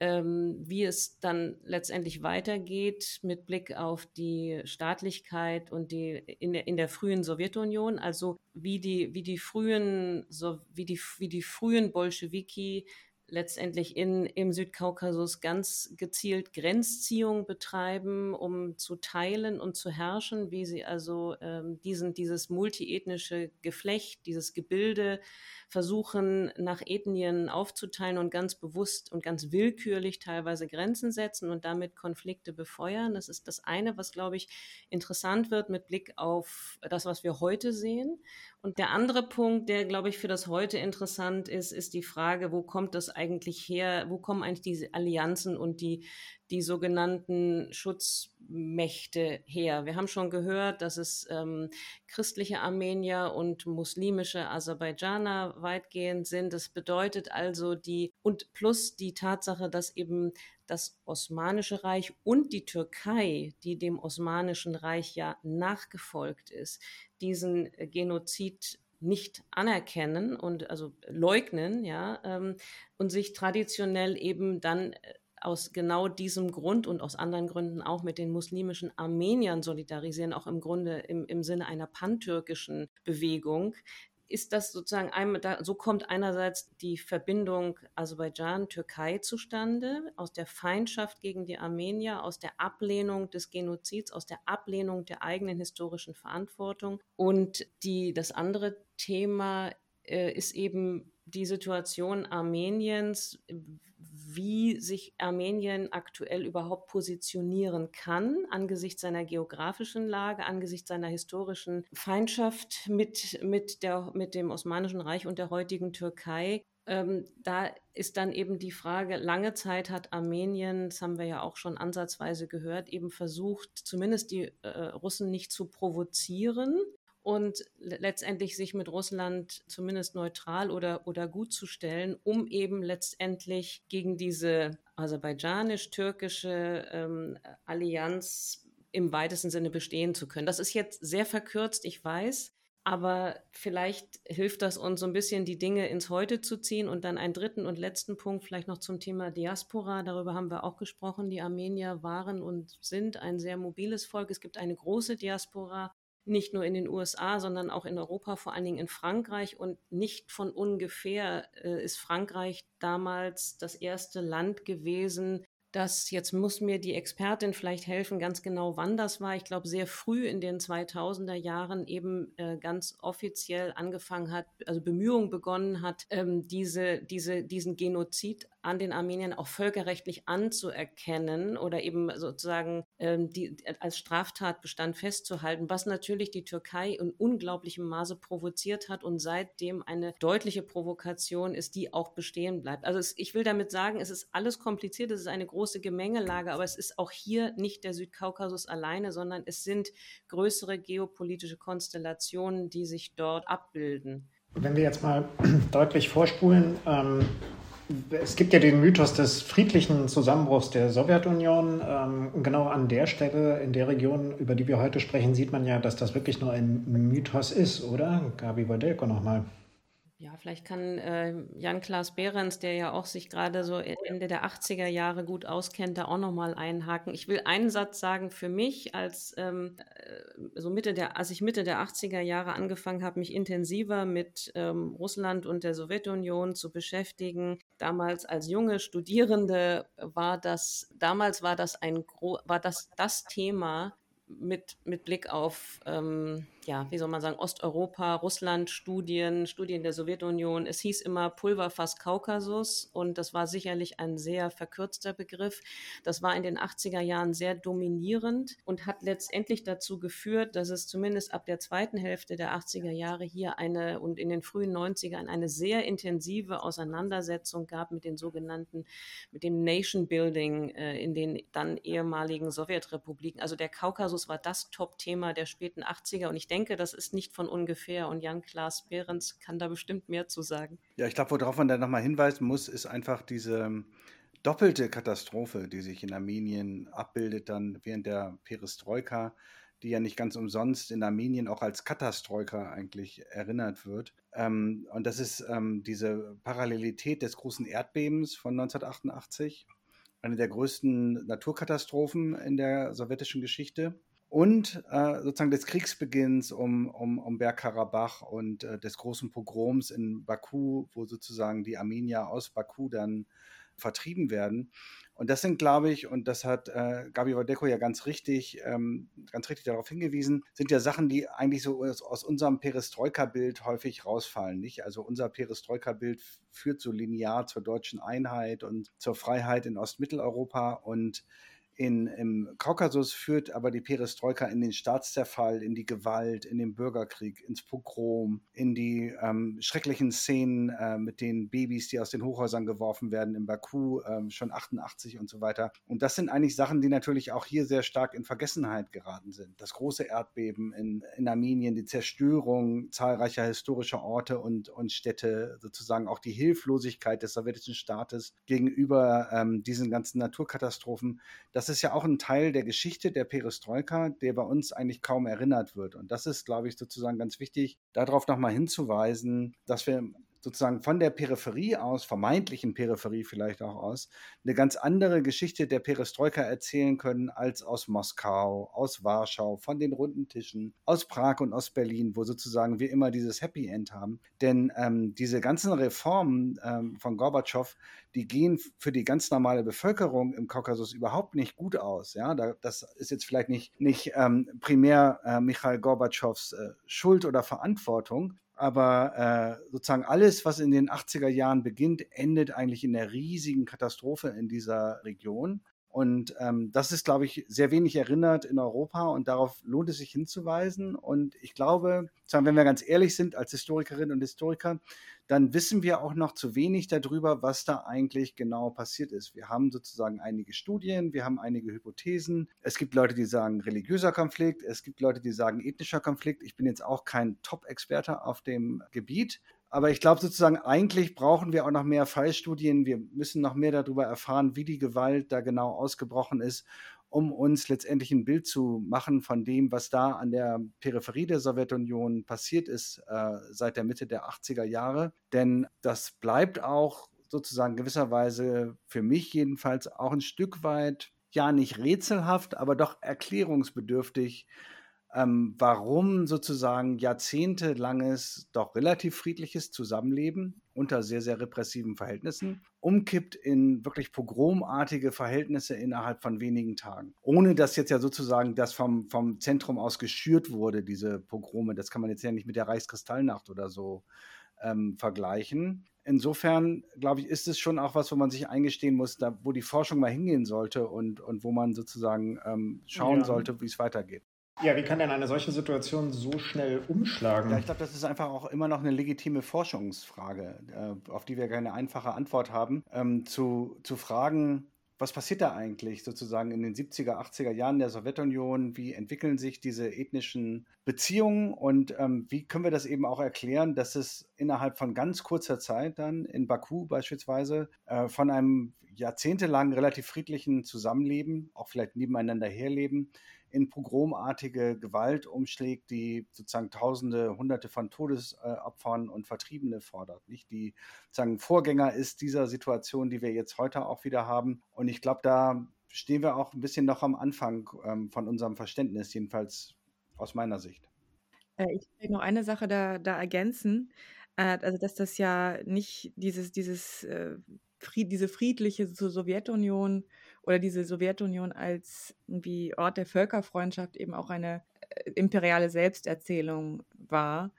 ähm, wie es dann letztendlich weitergeht mit Blick auf die Staatlichkeit und die in der, in der frühen Sowjetunion, also wie die, wie die frühen, so, wie die, wie die frühen Bolschewiki letztendlich in, im Südkaukasus ganz gezielt Grenzziehung betreiben, um zu teilen und zu herrschen, wie sie also ähm, diesen, dieses multiethnische Geflecht, dieses Gebilde versuchen nach Ethnien aufzuteilen und ganz bewusst und ganz willkürlich teilweise Grenzen setzen und damit Konflikte befeuern. Das ist das eine, was, glaube ich, interessant wird mit Blick auf das, was wir heute sehen. Und der andere Punkt, der, glaube ich, für das heute interessant ist, ist die Frage, wo kommt das eigentlich her? Wo kommen eigentlich diese Allianzen und die, die sogenannten Schutzmächte her? Wir haben schon gehört, dass es ähm, christliche Armenier und muslimische Aserbaidschaner weitgehend sind. Das bedeutet also die, und plus die Tatsache, dass eben das Osmanische Reich und die Türkei, die dem Osmanischen Reich ja nachgefolgt ist, diesen Genozid nicht anerkennen und also leugnen, ja, ähm, und sich traditionell eben dann äh, aus genau diesem Grund und aus anderen Gründen auch mit den muslimischen Armeniern solidarisieren, auch im Grunde im, im Sinne einer pantürkischen Bewegung, ist das sozusagen einmal, da, so kommt einerseits die Verbindung Aserbaidschan-Türkei zustande, aus der Feindschaft gegen die Armenier, aus der Ablehnung des Genozids, aus der Ablehnung der eigenen historischen Verantwortung. Und die, das andere Thema äh, ist eben die Situation Armeniens, wie sich Armenien aktuell überhaupt positionieren kann angesichts seiner geografischen Lage, angesichts seiner historischen Feindschaft mit, mit, der, mit dem Osmanischen Reich und der heutigen Türkei. Ähm, da ist dann eben die Frage, lange Zeit hat Armenien, das haben wir ja auch schon ansatzweise gehört, eben versucht, zumindest die äh, Russen nicht zu provozieren, und letztendlich sich mit Russland zumindest neutral oder, oder gut zu stellen, um eben letztendlich gegen diese aserbaidschanisch-türkische ähm, Allianz im weitesten Sinne bestehen zu können. Das ist jetzt sehr verkürzt, ich weiß, aber vielleicht hilft das uns so ein bisschen, die Dinge ins Heute zu ziehen. Und dann einen dritten und letzten Punkt vielleicht noch zum Thema Diaspora. Darüber haben wir auch gesprochen. Die Armenier waren und sind ein sehr mobiles Volk. Es gibt eine große Diaspora nicht nur in den USA, sondern auch in Europa, vor allen Dingen in Frankreich. Und nicht von ungefähr äh, ist Frankreich damals das erste Land gewesen, das, jetzt muss mir die Expertin vielleicht helfen, ganz genau wann das war. Ich glaube, sehr früh in den 2000er Jahren eben äh, ganz offiziell angefangen hat, also Bemühungen begonnen hat, ähm, diese, diese, diesen Genozid an den Armeniern auch völkerrechtlich anzuerkennen oder eben sozusagen ähm, die, als Straftatbestand festzuhalten, was natürlich die Türkei in unglaublichem Maße provoziert hat und seitdem eine deutliche Provokation ist, die auch bestehen bleibt. Also es, ich will damit sagen, es ist alles kompliziert, es ist eine große Gemengelage, aber es ist auch hier nicht der Südkaukasus alleine, sondern es sind größere geopolitische Konstellationen, die sich dort abbilden. Wenn wir jetzt mal deutlich vorspulen, ähm, es gibt ja den Mythos des friedlichen Zusammenbruchs der Sowjetunion. Ähm, genau an der Stelle, in der Region, über die wir heute sprechen, sieht man ja, dass das wirklich nur ein Mythos ist, oder? Gabi Wodelko nochmal. Ja, vielleicht kann äh, Jan-Klaas Behrens, der ja auch sich gerade so Ende der 80er Jahre gut auskennt, da auch nochmal einhaken. Ich will einen Satz sagen für mich, als ähm, äh, so Mitte der, als ich Mitte der 80er Jahre angefangen habe, mich intensiver mit ähm, Russland und der Sowjetunion zu beschäftigen. Damals als junge Studierende war das, damals war das ein war das das Thema mit, mit Blick auf ähm, ja, wie soll man sagen, Osteuropa, Russland, Studien, Studien der Sowjetunion. Es hieß immer Pulverfass Kaukasus und das war sicherlich ein sehr verkürzter Begriff. Das war in den 80er Jahren sehr dominierend und hat letztendlich dazu geführt, dass es zumindest ab der zweiten Hälfte der 80er Jahre hier eine und in den frühen 90ern eine sehr intensive Auseinandersetzung gab mit den sogenannten, mit dem Nation Building äh, in den dann ehemaligen Sowjetrepubliken. Also der Kaukasus war das Top-Thema der späten 80er und ich denke, denke, das ist nicht von ungefähr und Jan-Klaas Behrens kann da bestimmt mehr zu sagen. Ja, ich glaube, worauf man da nochmal hinweisen muss, ist einfach diese ähm, doppelte Katastrophe, die sich in Armenien abbildet, dann während der Perestroika, die ja nicht ganz umsonst in Armenien auch als Katastroika eigentlich erinnert wird. Ähm, und das ist ähm, diese Parallelität des großen Erdbebens von 1988, eine der größten Naturkatastrophen in der sowjetischen Geschichte und äh, sozusagen des Kriegsbeginns um, um, um Bergkarabach und äh, des großen Pogroms in Baku, wo sozusagen die Armenier aus Baku dann vertrieben werden. Und das sind, glaube ich, und das hat äh, Gabi Wadeko ja ganz richtig, ähm, ganz richtig darauf hingewiesen, sind ja Sachen, die eigentlich so aus, aus unserem Perestroika-Bild häufig rausfallen, nicht? Also unser Perestroika-Bild führt so linear zur deutschen Einheit und zur Freiheit in Ostmitteleuropa und in, im Kaukasus führt aber die Perestroika in den Staatszerfall, in die Gewalt, in den Bürgerkrieg, ins Pogrom, in die ähm, schrecklichen Szenen äh, mit den Babys, die aus den Hochhäusern geworfen werden in Baku, ähm, schon 88 und so weiter. Und das sind eigentlich Sachen, die natürlich auch hier sehr stark in Vergessenheit geraten sind. Das große Erdbeben in, in Armenien, die Zerstörung zahlreicher historischer Orte und, und Städte, sozusagen auch die Hilflosigkeit des sowjetischen Staates gegenüber ähm, diesen ganzen Naturkatastrophen. Das ist ja auch ein Teil der Geschichte der Perestroika, der bei uns eigentlich kaum erinnert wird. Und das ist, glaube ich, sozusagen ganz wichtig, darauf nochmal hinzuweisen, dass wir sozusagen von der Peripherie aus, vermeintlichen Peripherie vielleicht auch aus, eine ganz andere Geschichte der Perestroika erzählen können als aus Moskau, aus Warschau, von den runden Tischen, aus Prag und aus Berlin, wo sozusagen wir immer dieses Happy End haben. Denn ähm, diese ganzen Reformen ähm, von Gorbatschow, die gehen für die ganz normale Bevölkerung im Kaukasus überhaupt nicht gut aus. Ja, da, das ist jetzt vielleicht nicht, nicht ähm, primär äh, Michail Gorbatschows äh, Schuld oder Verantwortung, aber äh, sozusagen alles, was in den 80er Jahren beginnt, endet eigentlich in der riesigen Katastrophe in dieser Region. Und ähm, das ist, glaube ich, sehr wenig erinnert in Europa und darauf lohnt es sich hinzuweisen. Und ich glaube, wenn wir ganz ehrlich sind als Historikerinnen und Historiker, dann wissen wir auch noch zu wenig darüber, was da eigentlich genau passiert ist. Wir haben sozusagen einige Studien, wir haben einige Hypothesen. Es gibt Leute, die sagen religiöser Konflikt, es gibt Leute, die sagen ethnischer Konflikt. Ich bin jetzt auch kein Top-Experte auf dem Gebiet, aber ich glaube sozusagen, eigentlich brauchen wir auch noch mehr Fallstudien. Wir müssen noch mehr darüber erfahren, wie die Gewalt da genau ausgebrochen ist, um uns letztendlich ein Bild zu machen von dem, was da an der Peripherie der Sowjetunion passiert ist äh, seit der Mitte der 80er Jahre. Denn das bleibt auch sozusagen gewisserweise für mich jedenfalls auch ein Stück weit, ja nicht rätselhaft, aber doch erklärungsbedürftig, ähm, warum sozusagen jahrzehntelanges, doch relativ friedliches Zusammenleben unter sehr, sehr repressiven Verhältnissen umkippt in wirklich pogromartige Verhältnisse innerhalb von wenigen Tagen. Ohne dass jetzt ja sozusagen das vom, vom Zentrum aus geschürt wurde, diese Pogrome. Das kann man jetzt ja nicht mit der Reichskristallnacht oder so ähm, vergleichen. Insofern, glaube ich, ist es schon auch was, wo man sich eingestehen muss, da, wo die Forschung mal hingehen sollte und, und wo man sozusagen ähm, schauen ja. sollte, wie es weitergeht. Ja, wie kann denn eine solche Situation so schnell umschlagen? Ja, ich glaube, das ist einfach auch immer noch eine legitime Forschungsfrage, äh, auf die wir keine einfache Antwort haben. Ähm, zu, zu fragen, was passiert da eigentlich sozusagen in den 70er, 80er Jahren der Sowjetunion? Wie entwickeln sich diese ethnischen Beziehungen und ähm, wie können wir das eben auch erklären, dass es innerhalb von ganz kurzer Zeit dann in Baku beispielsweise äh, von einem jahrzehntelang relativ friedlichen Zusammenleben, auch vielleicht nebeneinander herleben, in pogromartige Gewalt umschlägt, die sozusagen Tausende, Hunderte von Todesopfern und Vertriebene fordert. Nicht die sozusagen Vorgänger ist dieser Situation, die wir jetzt heute auch wieder haben. Und ich glaube, da stehen wir auch ein bisschen noch am Anfang ähm, von unserem Verständnis, jedenfalls aus meiner Sicht. Äh, ich will noch eine Sache da, da ergänzen. Äh, also, dass das ja nicht dieses, dieses, äh, diese friedliche Sowjetunion oder diese Sowjetunion als irgendwie Ort der Völkerfreundschaft eben auch eine äh, imperiale Selbsterzählung war.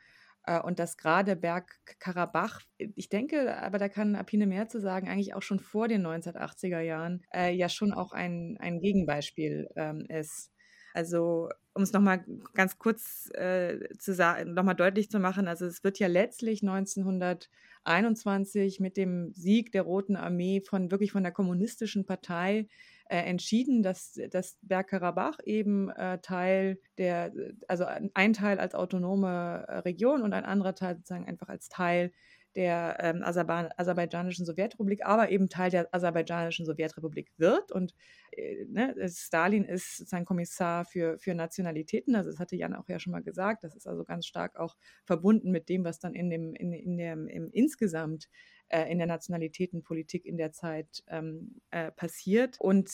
Äh, und dass gerade Bergkarabach, ich denke, aber da kann Apine mehr zu sagen, eigentlich auch schon vor den 1980er Jahren äh, ja schon auch ein, ein Gegenbeispiel ähm, ist. Also um es nochmal ganz kurz äh, zu sagen, nochmal deutlich zu machen, also es wird ja letztlich 1921 mit dem Sieg der Roten Armee von wirklich von der kommunistischen Partei äh, entschieden, dass, dass Bergkarabach eben äh, Teil der, also ein Teil als autonome Region und ein anderer Teil sozusagen einfach als Teil der ähm, Aserba aserbaidschanischen Sowjetrepublik, aber eben Teil der aserbaidschanischen Sowjetrepublik wird. Und äh, ne, Stalin ist sozusagen Kommissar für, für Nationalitäten, also das hatte Jan auch ja schon mal gesagt, das ist also ganz stark auch verbunden mit dem, was dann in dem, in, in dem, im insgesamt äh, in der Nationalitätenpolitik in der Zeit ähm, äh, passiert. Und,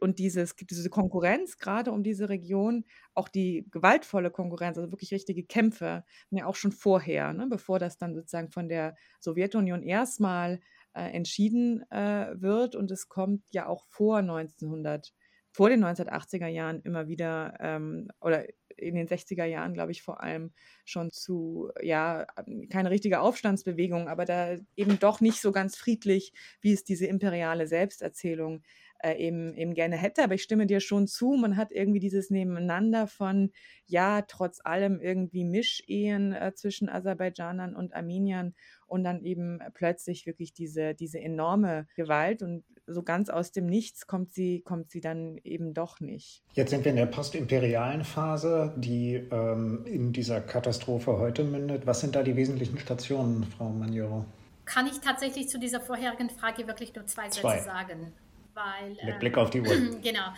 und dieses, diese Konkurrenz gerade um diese Region, auch die gewaltvolle Konkurrenz, also wirklich richtige Kämpfe, ja auch schon vorher, ne, bevor das dann sozusagen von der Sowjetunion erstmal äh, entschieden äh, wird. Und es kommt ja auch vor 1900 vor den 1980er Jahren immer wieder ähm, oder in den 60er Jahren, glaube ich, vor allem schon zu, ja, keine richtige Aufstandsbewegung, aber da eben doch nicht so ganz friedlich, wie es diese imperiale Selbsterzählung äh, eben, eben gerne hätte. Aber ich stimme dir schon zu, man hat irgendwie dieses Nebeneinander von, ja, trotz allem irgendwie Mischehen äh, zwischen Aserbaidschanern und Armeniern und dann eben plötzlich wirklich diese, diese enorme Gewalt und so ganz aus dem Nichts kommt sie, kommt sie dann eben doch nicht. Jetzt sind wir in der postimperialen Phase, die ähm, in dieser Katastrophe heute mündet. Was sind da die wesentlichen Stationen, Frau Maniero? Kann ich tatsächlich zu dieser vorherigen Frage wirklich nur zwei, zwei. Sätze sagen? Weil, Mit ähm, Blick auf die Uhr. Genau.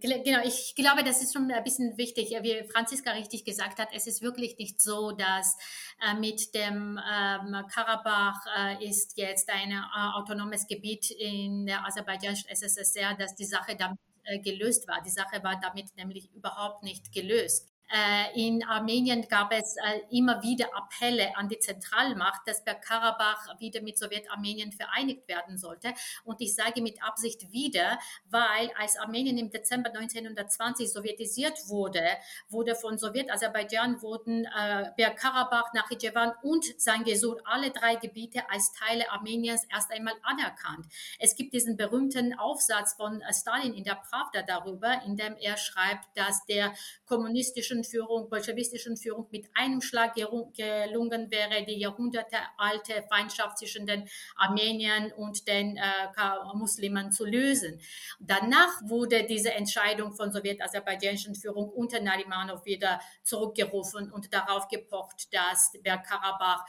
Genau, ich glaube, das ist schon ein bisschen wichtig. Wie Franziska richtig gesagt hat, es ist wirklich nicht so, dass äh, mit dem ähm, Karabach äh, ist jetzt ein äh, autonomes Gebiet in der aserbaidschanischen SSSR, dass die Sache damit äh, gelöst war. Die Sache war damit nämlich überhaupt nicht gelöst. Äh, in Armenien gab es äh, immer wieder Appelle an die Zentralmacht, dass Bergkarabach wieder mit Sowjetarmenien vereinigt werden sollte. Und ich sage mit Absicht wieder, weil als Armenien im Dezember 1920 sowjetisiert wurde, wurde von Sowjet-Aserbaidschan wurden äh, Bergkarabach, Nachitschewan und Sangesur, alle drei Gebiete als Teile Armeniens erst einmal anerkannt. Es gibt diesen berühmten Aufsatz von Stalin in der Pravda darüber, in dem er schreibt, dass der kommunistische kommunistischen Führung, bolschewistischen Führung mit einem Schlag gelungen wäre, die jahrhundertealte Feindschaft zwischen den Armeniern und den äh, Muslimen zu lösen. Danach wurde diese Entscheidung von sowjet-aserbaidschanischen Führung unter Narimanov wieder zurückgerufen und darauf gepocht, dass Bergkarabach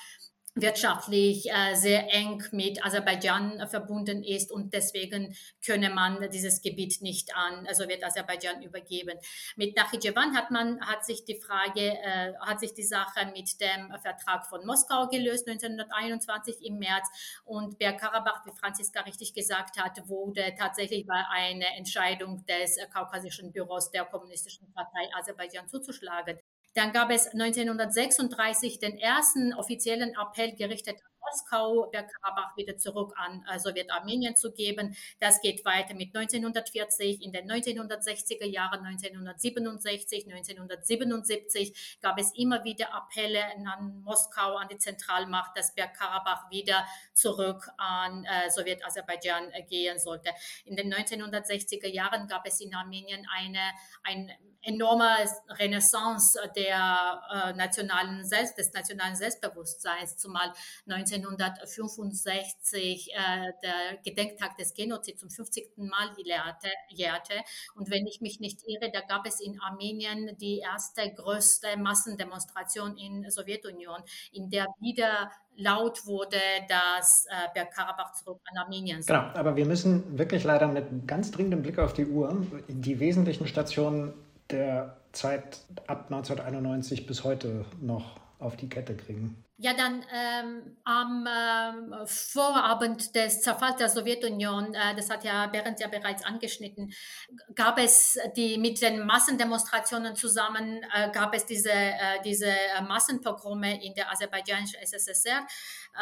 wirtschaftlich äh, sehr eng mit Aserbaidschan äh, verbunden ist und deswegen könne man dieses Gebiet nicht an Sowjet-Aserbaidschan übergeben. Mit Nachitschewan hat man hat sich die Frage äh, hat sich die Sache mit dem Vertrag von Moskau gelöst 1921 im März und Bergkarabach, wie Franziska richtig gesagt hat, wurde tatsächlich bei einer Entscheidung des kaukasischen Büros der kommunistischen Partei Aserbaidschan zuzuschlagen. Dann gab es 1936 den ersten offiziellen Appell gerichtet an Moskau, Bergkarabach wieder zurück an äh, Sowjetarmenien zu geben. Das geht weiter mit 1940. In den 1960er Jahren, 1967, 1977 gab es immer wieder Appelle an Moskau, an die Zentralmacht, dass Bergkarabach wieder zurück an äh, Sowjet-Aserbaidschan äh, gehen sollte. In den 1960er Jahren gab es in Armenien eine, ein enorme Renaissance der äh, nationalen Selbst, des nationalen Selbstbewusstseins, zumal 1965 äh, der Gedenktag des Genozids zum 50. Mal jährte, jährte. Und wenn ich mich nicht irre, da gab es in Armenien die erste größte Massendemonstration in der Sowjetunion, in der wieder laut wurde, dass äh, Bergkarabach zurück an Armenien soll. Genau, aber wir müssen wirklich leider mit ganz dringendem Blick auf die Uhr die wesentlichen Stationen der Zeit ab 1991 bis heute noch auf die Kette kriegen. Ja, dann ähm, am ähm, Vorabend des Zerfalls der Sowjetunion, äh, das hat ja Berendt ja bereits angeschnitten, gab es die mit den Massendemonstrationen zusammen, äh, gab es diese, äh, diese Massenpogrome in der aserbaidschanischen SSSR,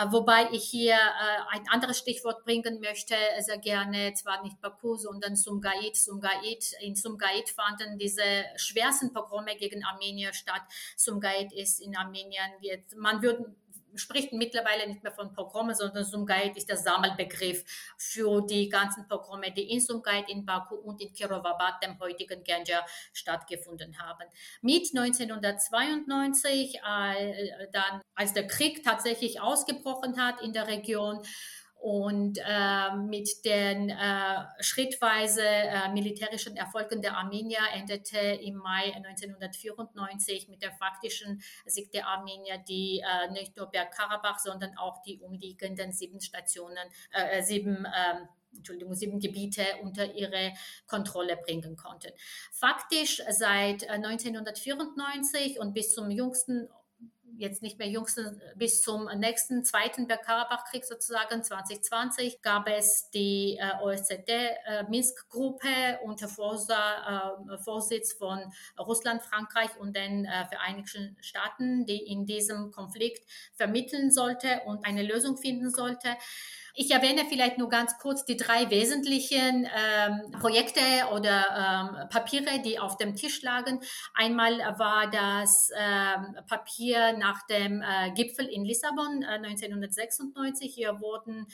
wobei ich hier äh, ein anderes Stichwort bringen möchte, sehr gerne, zwar nicht Baku, sondern Sumgait. Sumgait. In Sumgait fanden diese schwersten Pogrome gegen Armenier statt. Sumgait ist in Armenien, wird, man würde spricht mittlerweile nicht mehr von Pogrome, sondern Sumgait ist der Sammelbegriff für die ganzen Pogrome, die in Sumgait, in Baku und in Kirovabad, dem heutigen Genja, stattgefunden haben. Mit 1992, äh, dann, als der Krieg tatsächlich ausgebrochen hat in der Region, und äh, mit den äh, schrittweise äh, militärischen Erfolgen der Armenier endete im Mai 1994 mit der faktischen Sieg der Armenier, die äh, nicht nur Bergkarabach, sondern auch die umliegenden sieben Stationen, äh, sieben ähm, Entschuldigung, sieben Gebiete unter ihre Kontrolle bringen konnten. Faktisch seit 1994 äh, und bis zum jüngsten jetzt nicht mehr jüngsten, bis zum nächsten zweiten Bergkarabach-Krieg sozusagen 2020 gab es die äh, OSZE-Minsk-Gruppe äh, unter Vorsa, äh, Vorsitz von Russland, Frankreich und den äh, Vereinigten Staaten, die in diesem Konflikt vermitteln sollte und eine Lösung finden sollte. Ich erwähne vielleicht nur ganz kurz die drei wesentlichen ähm, Projekte oder ähm, Papiere, die auf dem Tisch lagen. Einmal war das ähm, Papier nach dem äh, Gipfel in Lissabon äh, 1996. Hier wurden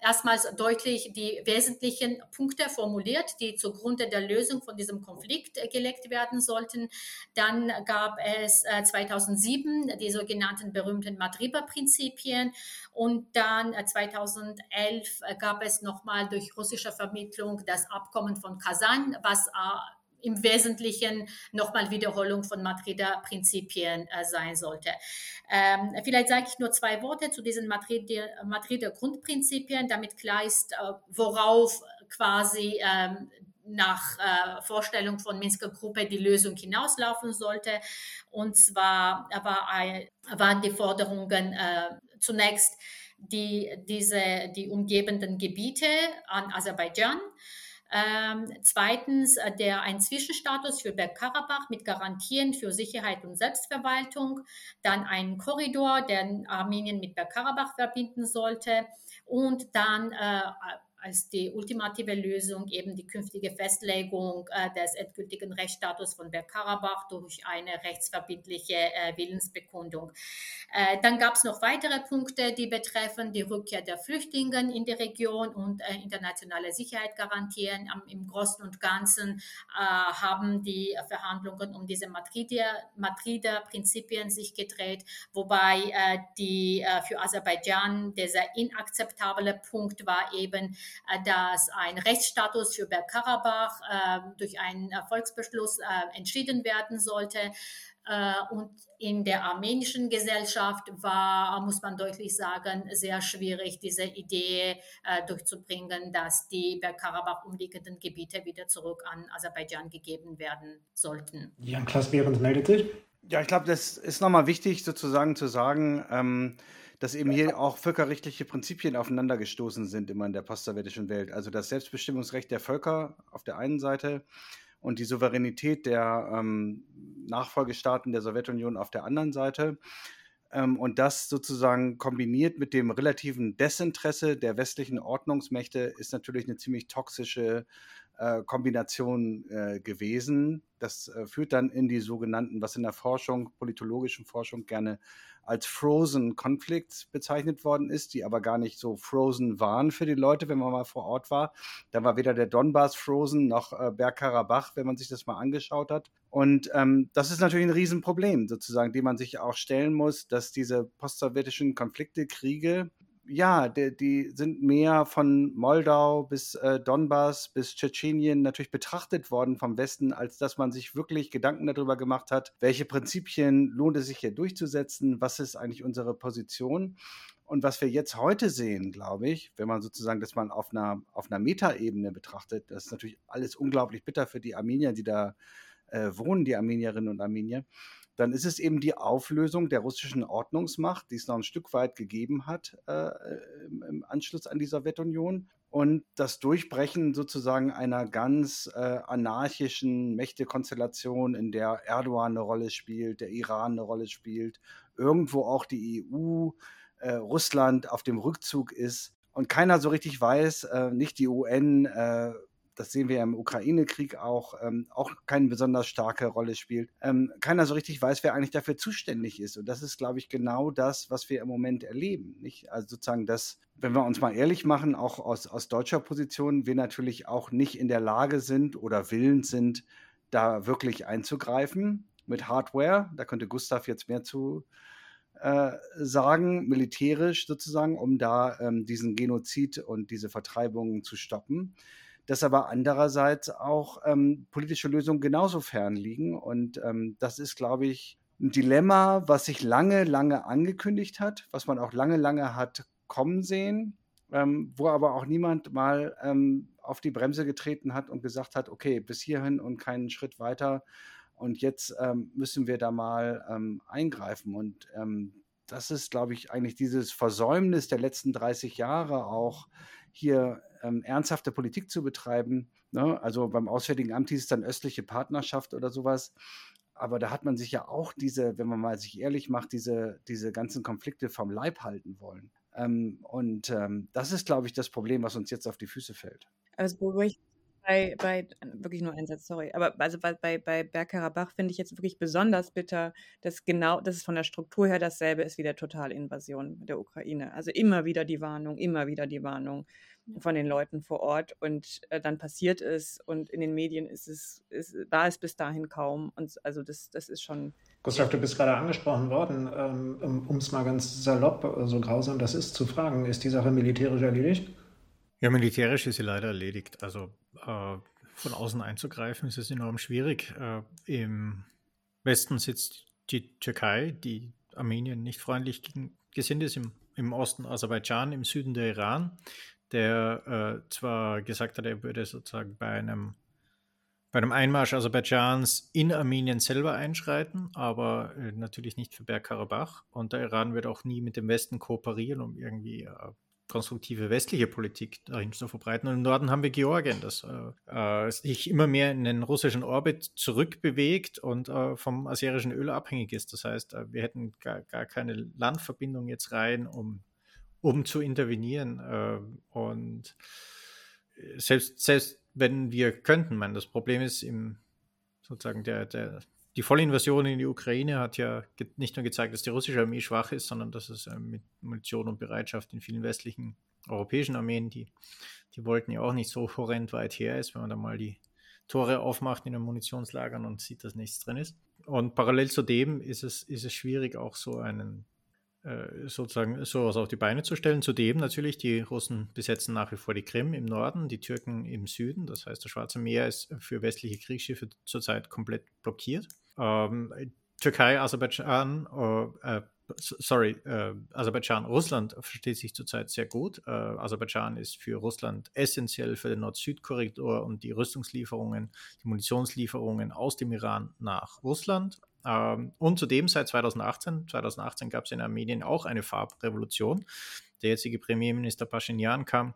erstmals deutlich die wesentlichen Punkte formuliert, die zugrunde der Lösung von diesem Konflikt äh, gelegt werden sollten. Dann gab es äh, 2007 die sogenannten berühmten Madriba-Prinzipien und dann 2011 äh, gab es nochmal durch russische Vermittlung das Abkommen von Kasan, was äh, im Wesentlichen nochmal Wiederholung von Madrider Prinzipien äh, sein sollte. Ähm, vielleicht sage ich nur zwei Worte zu diesen Madrider, Madrider Grundprinzipien, damit klar ist, äh, worauf quasi ähm, nach äh, Vorstellung von Minsker Gruppe die Lösung hinauslaufen sollte. Und zwar war, waren die Forderungen äh, zunächst die, diese, die umgebenden Gebiete an Aserbaidschan ähm, zweitens, äh, der ein Zwischenstatus für Bergkarabach mit Garantien für Sicherheit und Selbstverwaltung. Dann ein Korridor, der Armenien mit Bergkarabach verbinden sollte. Und dann äh, als die ultimative Lösung eben die künftige Festlegung äh, des endgültigen Rechtsstatus von Bergkarabach durch eine rechtsverbindliche äh, Willensbekundung. Äh, dann gab es noch weitere Punkte, die betreffen die Rückkehr der Flüchtlinge in die Region und äh, internationale Sicherheit garantieren. Am, Im Großen und Ganzen äh, haben die Verhandlungen um diese Madrider, Prinzipien sich gedreht, wobei äh, die für Aserbaidschan dieser inakzeptable Punkt war eben, dass ein Rechtsstatus für Bergkarabach äh, durch einen Erfolgsbeschluss äh, entschieden werden sollte. Und in der armenischen Gesellschaft war, muss man deutlich sagen, sehr schwierig, diese Idee durchzubringen, dass die Bergkarabach umliegenden Gebiete wieder zurück an Aserbaidschan gegeben werden sollten. Jan-Klaas Behrens meldet sich. Ja, ich glaube, das ist nochmal wichtig, sozusagen zu sagen, ähm, dass eben hier auch völkerrechtliche Prinzipien aufeinander gestoßen sind, immer in der postsowjetischen Welt. Also das Selbstbestimmungsrecht der Völker auf der einen Seite und die Souveränität der ähm, Nachfolgestaaten der Sowjetunion auf der anderen Seite. Ähm, und das sozusagen kombiniert mit dem relativen Desinteresse der westlichen Ordnungsmächte ist natürlich eine ziemlich toxische äh, Kombination äh, gewesen. Das äh, führt dann in die sogenannten, was in der Forschung, politologischen Forschung gerne als Frozen Conflicts bezeichnet worden ist, die aber gar nicht so frozen waren für die Leute, wenn man mal vor Ort war. Da war weder der Donbass frozen noch äh, Bergkarabach, wenn man sich das mal angeschaut hat. Und ähm, das ist natürlich ein Riesenproblem, sozusagen, dem man sich auch stellen muss, dass diese postsowjetischen Konflikte, Kriege ja, die, die, sind mehr von Moldau bis äh, Donbass bis Tschetschenien natürlich betrachtet worden vom Westen, als dass man sich wirklich Gedanken darüber gemacht hat, welche Prinzipien lohnt es sich hier durchzusetzen, was ist eigentlich unsere Position. Und was wir jetzt heute sehen, glaube ich, wenn man sozusagen das mal auf einer, auf einer Metaebene betrachtet, das ist natürlich alles unglaublich bitter für die Armenier, die da äh, wohnen, die Armenierinnen und Armenier dann ist es eben die Auflösung der russischen Ordnungsmacht, die es noch ein Stück weit gegeben hat äh, im, Anschluss an die Sowjetunion. Und das Durchbrechen sozusagen einer ganz äh, anarchischen Mächtekonstellation, in der Erdogan eine Rolle spielt, der Iran eine Rolle spielt, irgendwo auch die EU, äh, Russland auf dem Rückzug ist und keiner so richtig weiß, äh, nicht die UN, äh, das sehen wir im Ukraine-Krieg auch, ähm, auch keine besonders starke Rolle spielt. Ähm, keiner so richtig weiß, wer eigentlich dafür zuständig ist. Und das ist, glaube ich, genau das, was wir im Moment erleben. Nicht? Also sozusagen das, wenn wir uns mal ehrlich machen, auch aus, aus deutscher Position, wir natürlich auch nicht in der Lage sind oder willens sind, da wirklich einzugreifen mit Hardware. Da könnte Gustav jetzt mehr zu äh, sagen, militärisch sozusagen, um da ähm, diesen Genozid und diese Vertreibungen zu stoppen dass aber andererseits auch ähm, politische Lösungen genauso fern liegen. Und ähm, das ist, glaube ich, ein Dilemma, was sich lange, lange angekündigt hat, was man auch lange, lange hat kommen sehen, ähm, wo aber auch niemand mal ähm, auf die Bremse getreten hat und gesagt hat, okay, bis hierhin und keinen Schritt weiter. Und jetzt ähm, müssen wir da mal ähm, eingreifen. Und das ist, glaube ich, eigentlich dieses Versäumnis der letzten 30 Jahre auch hier ähm, ernsthafte Politik zu betreiben. Ne? Also beim Auswärtigen Amt hieß es dann östliche Partnerschaft oder sowas. Aber da hat man sich ja auch diese, wenn man mal sich ehrlich macht, diese, diese ganzen Konflikte vom Leib halten wollen. Ähm, und ähm, das ist, glaube ich, das Problem, was uns jetzt auf die Füße fällt. Also, wo ich bei, bei, wirklich nur ein Satz, sorry, aber also bei, bei, Bergkarabach finde ich jetzt wirklich besonders bitter, dass genau, dass es von der Struktur her dasselbe ist wie der Totalinvasion der Ukraine. Also immer wieder die Warnung, immer wieder die Warnung von den Leuten vor Ort und äh, dann passiert es und in den Medien ist es, ist, war es bis dahin kaum und also das, das ist schon. Gustav, du bist gerade angesprochen worden, ähm, um es mal ganz salopp, so grausam das ist, zu fragen, ist die Sache militärisch erledigt? Ja, militärisch ist sie leider erledigt. Also äh, von außen einzugreifen ist es enorm schwierig. Äh, Im Westen sitzt die Türkei, die Armenien nicht freundlich gesinnt ist, im, im Osten Aserbaidschan, im Süden der Iran, der äh, zwar gesagt hat, er würde sozusagen bei einem bei einem Einmarsch Aserbaidschans in Armenien selber einschreiten, aber äh, natürlich nicht für Bergkarabach. Und der Iran wird auch nie mit dem Westen kooperieren, um irgendwie äh, konstruktive westliche Politik dahin zu verbreiten. Und im Norden haben wir Georgien, das äh, äh, sich immer mehr in den russischen Orbit zurückbewegt und äh, vom aserischen Öl abhängig ist. Das heißt, äh, wir hätten gar, gar keine Landverbindung jetzt rein, um, um zu intervenieren. Äh, und selbst, selbst wenn wir könnten, man, das Problem ist im sozusagen der, der die Vollinvasion in die Ukraine hat ja nicht nur gezeigt, dass die russische Armee schwach ist, sondern dass es äh, mit Munition und Bereitschaft in vielen westlichen europäischen Armeen, die, die wollten ja auch nicht so horrend weit her ist, wenn man da mal die Tore aufmacht in den Munitionslagern und sieht, dass nichts drin ist. Und parallel zu dem ist es, ist es schwierig, auch so einen sozusagen sowas auf die Beine zu stellen. Zudem natürlich, die Russen besetzen nach wie vor die Krim im Norden, die Türken im Süden. Das heißt, das Schwarze Meer ist für westliche Kriegsschiffe zurzeit komplett blockiert. Ähm, Türkei, Aserbaidschan, äh, äh, sorry, äh, Aserbaidschan, Russland versteht sich zurzeit sehr gut. Äh, Aserbaidschan ist für Russland essentiell für den Nord-Süd-Korridor und die Rüstungslieferungen, die Munitionslieferungen aus dem Iran nach Russland. Ähm, und zudem seit 2018, 2018 gab es in Armenien auch eine Farbrevolution. Der jetzige Premierminister Pashinyan kam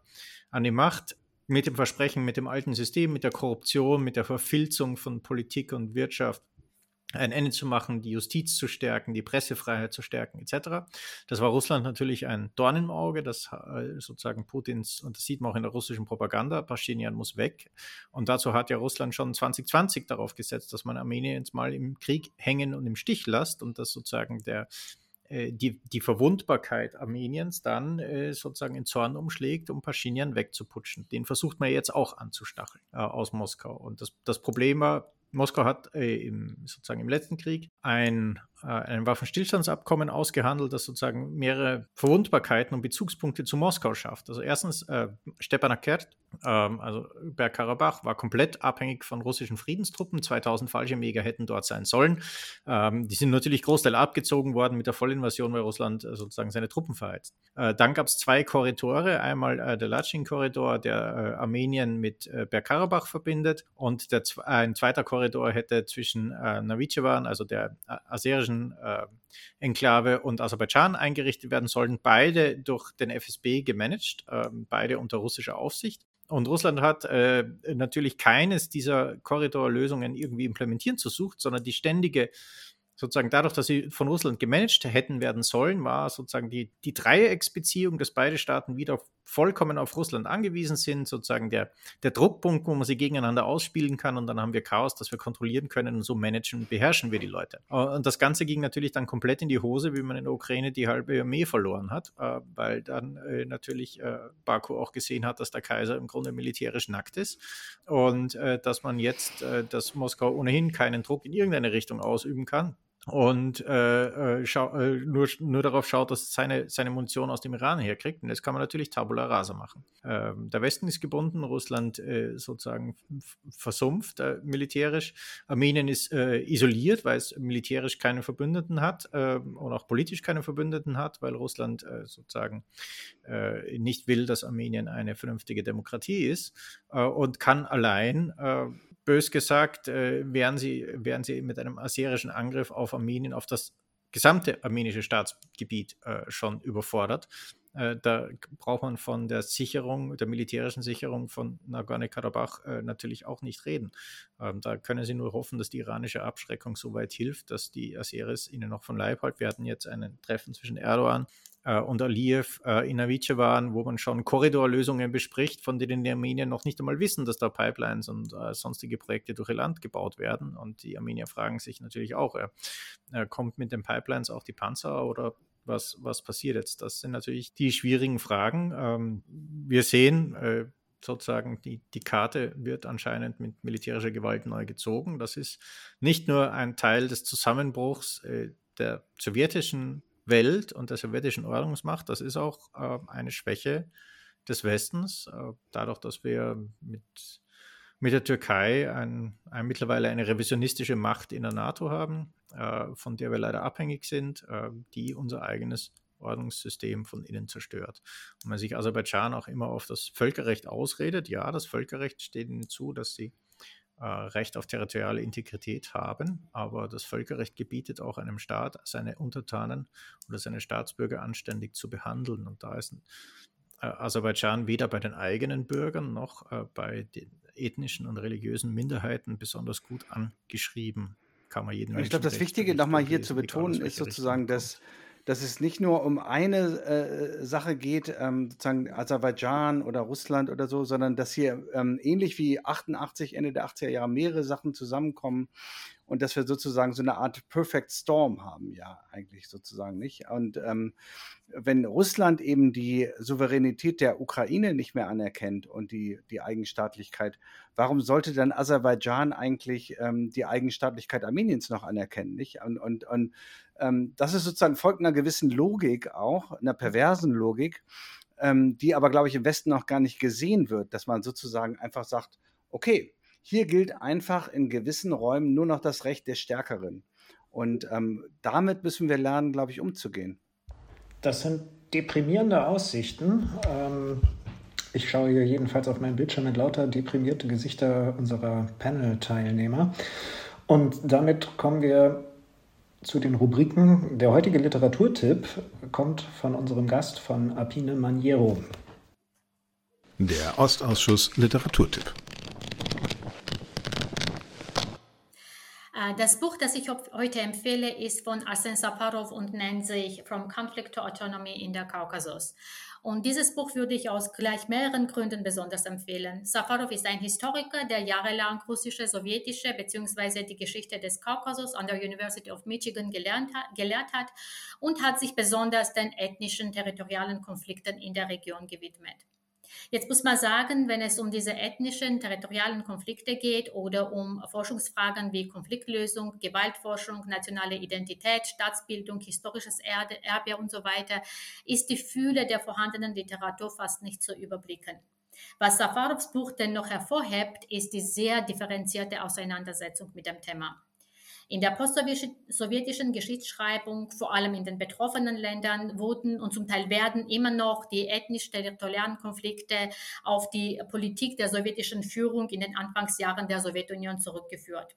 an die Macht mit dem Versprechen, mit dem alten System, mit der Korruption, mit der Verfilzung von Politik und Wirtschaft ein Ende zu machen, die Justiz zu stärken, die Pressefreiheit zu stärken, etc. Das war Russland natürlich ein Dorn im Auge, das äh, sozusagen Putins, und das sieht man auch in der russischen Propaganda, Pashinyan muss weg. Und dazu hat ja Russland schon 2020 darauf gesetzt, dass man Armenien jetzt mal im Krieg hängen und im Stich lässt und dass sozusagen der, äh, die, die Verwundbarkeit Armeniens dann äh, sozusagen in Zorn umschlägt, um Pashinyan wegzuputschen. Den versucht man jetzt auch anzustacheln äh, aus Moskau. Und das, das Problem war, Moskau hat äh, im, sozusagen im letzten Krieg ein, ein Waffenstillstandsabkommen ausgehandelt, das sozusagen mehrere Verwundbarkeiten und Bezugspunkte zu Moskau schafft. Also erstens äh, Stepanakert, ähm, also Bergkarabach, war komplett abhängig von russischen Friedenstruppen. 2000 Fallschirmjäger hätten dort sein sollen. Ähm, die sind natürlich Großteil abgezogen worden mit der Vollinvasion, weil Russland äh, sozusagen seine Truppen verheizt. Äh, dann gab es zwei Korridore, einmal äh, der Latschin-Korridor, der Armenien mit Bergkarabach verbindet und der, ein zweiter Korridor hätte zwischen äh, Navichevan, also der aserischen Enklave und Aserbaidschan eingerichtet werden sollen, beide durch den FSB gemanagt, ähm, beide unter russischer Aufsicht. Und Russland hat äh, natürlich keines dieser Korridorlösungen irgendwie implementieren zu suchen, sondern die ständige sozusagen dadurch, dass sie von Russland gemanagt hätten werden sollen, war sozusagen die, die Dreiecksbeziehung, dass beide Staaten wieder vollkommen auf Russland angewiesen sind, sozusagen der, der Druckpunkt, wo man sie gegeneinander ausspielen kann und dann haben wir Chaos, das wir kontrollieren können und so managen und beherrschen wir die Leute. Äh, und das Ganze ging natürlich dann komplett in die Hose, wie man in der Ukraine die halbe Armee verloren hat, äh, weil dann äh, natürlich Baku auch gesehen hat, dass der Kaiser im Grunde militärisch nackt ist und dass man jetzt, dass Moskau ohnehin keinen Druck in irgendeine Richtung ausüben kann und äh, äh, schau, äh, nur, nur darauf schaut, dass seine, seine Munition aus dem Iran herkriegt. Und das kann man natürlich tabula rasa machen. Ähm, der Westen ist gebunden, Russland äh, sozusagen versumpft äh, militärisch. Armenien ist äh, isoliert, weil es militärisch keine Verbündeten hat ähm, und auch politisch keine Verbündeten hat, weil Russland sozusagen nicht will, dass Armenien eine vernünftige Demokratie ist und kann allein bös gesagt, äh, wären, sie, wären sie mit einem aserischen Angriff auf Armenien, auf das gesamte armenische Staatsgebiet äh, schon überfordert. Äh, da braucht man von der Sicherung, der militärischen Sicherung von Nagorno-Karabach äh, natürlich auch nicht reden. Ähm, da können sie nur hoffen, dass die iranische Abschreckung so weit hilft, dass die Aseris ihnen noch von Leib hält. Wir hatten jetzt ein Treffen zwischen Erdogan äh, und Aliyev äh, in Avicii waren, wo man schon Korridorlösungen bespricht, von denen die Armenier noch nicht einmal wissen, dass da Pipelines und äh, sonstige Projekte durch ihr Land gebaut werden. Und die Armenier fragen sich natürlich auch, äh, kommt mit den Pipelines auch die Panzer oder was, was passiert jetzt? Das sind natürlich die schwierigen Fragen. Ähm, wir sehen, äh, sozusagen die, die Karte wird anscheinend mit militärischer Gewalt neu gezogen. Das ist nicht nur ein Teil des Zusammenbruchs äh, der sowjetischen Welt und der sowjetischen Ordnungsmacht, das ist auch äh, eine Schwäche des Westens, äh, dadurch, dass wir mit, mit der Türkei ein, ein, mittlerweile eine revisionistische Macht in der NATO haben, äh, von der wir leider abhängig sind, äh, die unser eigenes Ordnungssystem von innen zerstört. Und man sich Aserbaidschan auch immer auf das Völkerrecht ausredet, ja, das Völkerrecht steht ihnen zu, dass sie Recht auf territoriale Integrität haben, aber das Völkerrecht gebietet auch einem Staat, seine Untertanen oder seine Staatsbürger anständig zu behandeln. Und da ist äh, Aserbaidschan weder bei den eigenen Bürgern noch äh, bei den ethnischen und religiösen Minderheiten besonders gut angeschrieben. Kann man jeden Ich glaube, das Wichtige nochmal hier zu betonen ist sozusagen, dass dass es nicht nur um eine äh, Sache geht, ähm, sozusagen Aserbaidschan oder Russland oder so, sondern dass hier ähm, ähnlich wie 88, Ende der 80er Jahre mehrere Sachen zusammenkommen und dass wir sozusagen so eine Art Perfect Storm haben, ja, eigentlich sozusagen nicht. Und ähm, wenn Russland eben die Souveränität der Ukraine nicht mehr anerkennt und die, die Eigenstaatlichkeit, warum sollte dann Aserbaidschan eigentlich ähm, die Eigenstaatlichkeit Armeniens noch anerkennen? Nicht? Und, und, und ähm, das ist sozusagen folgt einer gewissen Logik auch, einer perversen Logik, ähm, die aber, glaube ich, im Westen noch gar nicht gesehen wird, dass man sozusagen einfach sagt, okay, hier gilt einfach in gewissen Räumen nur noch das Recht des Stärkeren. Und ähm, damit müssen wir lernen, glaube ich, umzugehen. Das sind deprimierende Aussichten. Ähm, ich schaue hier jedenfalls auf meinen Bildschirm mit lauter deprimierte Gesichter unserer Panel-Teilnehmer. Und damit kommen wir zu den Rubriken. Der heutige Literaturtipp kommt von unserem Gast von Apine Maniero. Der Ostausschuss Literaturtipp. Das Buch, das ich heute empfehle, ist von Arsen Saparov und nennt sich From Conflict to Autonomy in der Kaukasus. Und dieses Buch würde ich aus gleich mehreren Gründen besonders empfehlen. Safarov ist ein Historiker, der jahrelang russische, sowjetische bzw. die Geschichte des Kaukasus an der University of Michigan gelernt gelehrt hat und hat sich besonders den ethnischen, territorialen Konflikten in der Region gewidmet. Jetzt muss man sagen, wenn es um diese ethnischen, territorialen Konflikte geht oder um Forschungsfragen wie Konfliktlösung, Gewaltforschung, nationale Identität, Staatsbildung, historisches Erbe und so weiter, ist die Fühle der vorhandenen Literatur fast nicht zu überblicken. Was Safarovs Buch dennoch hervorhebt, ist die sehr differenzierte Auseinandersetzung mit dem Thema. In der postsowjetischen Geschichtsschreibung, vor allem in den betroffenen Ländern, wurden und zum Teil werden immer noch die ethnisch-territorialen Konflikte auf die Politik der sowjetischen Führung in den Anfangsjahren der Sowjetunion zurückgeführt.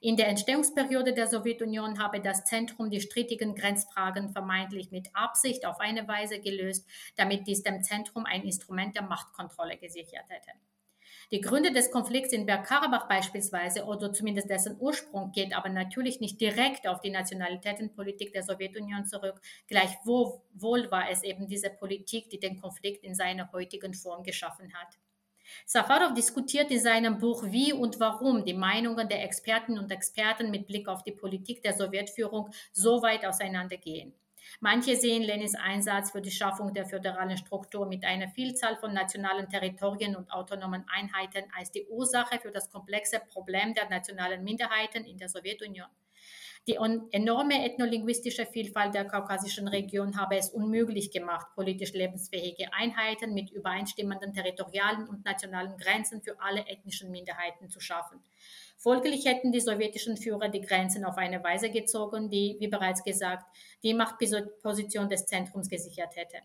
In der Entstehungsperiode der Sowjetunion habe das Zentrum die strittigen Grenzfragen vermeintlich mit Absicht auf eine Weise gelöst, damit dies dem Zentrum ein Instrument der Machtkontrolle gesichert hätte. Die Gründe des Konflikts in Bergkarabach beispielsweise oder zumindest dessen Ursprung geht aber natürlich nicht direkt auf die Nationalitätenpolitik der Sowjetunion zurück. Gleichwohl war es eben diese Politik, die den Konflikt in seiner heutigen Form geschaffen hat. Safarov diskutiert in seinem Buch, wie und warum die Meinungen der Experten und Experten mit Blick auf die Politik der Sowjetführung so weit auseinandergehen. Manche sehen Lenins Einsatz für die Schaffung der föderalen Struktur mit einer Vielzahl von nationalen Territorien und autonomen Einheiten als die Ursache für das komplexe Problem der nationalen Minderheiten in der Sowjetunion. Die enorme ethnolinguistische Vielfalt der kaukasischen Region habe es unmöglich gemacht, politisch lebensfähige Einheiten mit übereinstimmenden territorialen und nationalen Grenzen für alle ethnischen Minderheiten zu schaffen. Folglich hätten die sowjetischen Führer die Grenzen auf eine Weise gezogen, die, wie bereits gesagt, die Machtposition des Zentrums gesichert hätte.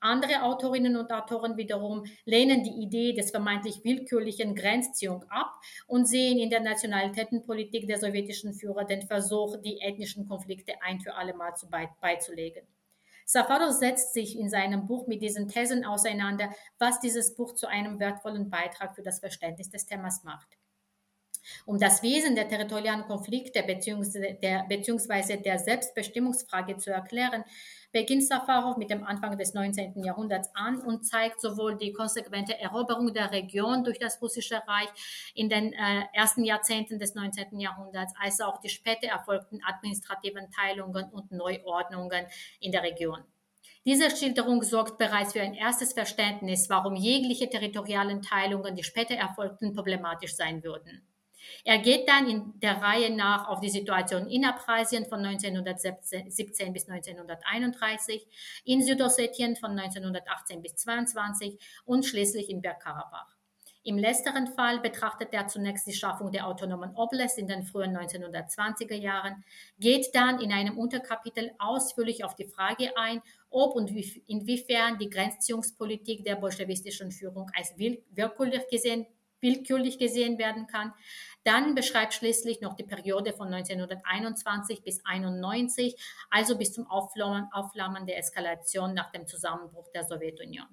Andere Autorinnen und Autoren wiederum lehnen die Idee des vermeintlich willkürlichen Grenzziehung ab und sehen in der Nationalitätenpolitik der sowjetischen Führer den Versuch, die ethnischen Konflikte ein für alle Mal zu beizulegen. Safarov setzt sich in seinem Buch mit diesen Thesen auseinander, was dieses Buch zu einem wertvollen Beitrag für das Verständnis des Themas macht. Um das Wesen der territorialen Konflikte bzw. Der, der Selbstbestimmungsfrage zu erklären, beginnt Safarov mit dem Anfang des 19. Jahrhunderts an und zeigt sowohl die konsequente Eroberung der Region durch das russische Reich in den äh, ersten Jahrzehnten des 19. Jahrhunderts als auch die später erfolgten administrativen Teilungen und Neuordnungen in der Region. Diese Schilderung sorgt bereits für ein erstes Verständnis, warum jegliche territorialen Teilungen, die später erfolgten, problematisch sein würden. Er geht dann in der Reihe nach auf die Situation in Abchasien von 1917 bis 1931, in Südossetien von 1918 bis 22 und schließlich in Bergkarabach. Im letzteren Fall betrachtet er zunächst die Schaffung der autonomen Oblast in den frühen 1920er Jahren, geht dann in einem Unterkapitel ausführlich auf die Frage ein, ob und inwiefern die Grenzziehungspolitik der bolschewistischen Führung als willkürlich gesehen, willkürlich gesehen werden kann, dann beschreibt schließlich noch die Periode von 1921 bis 1991, also bis zum Aufflammen der Eskalation nach dem Zusammenbruch der Sowjetunion.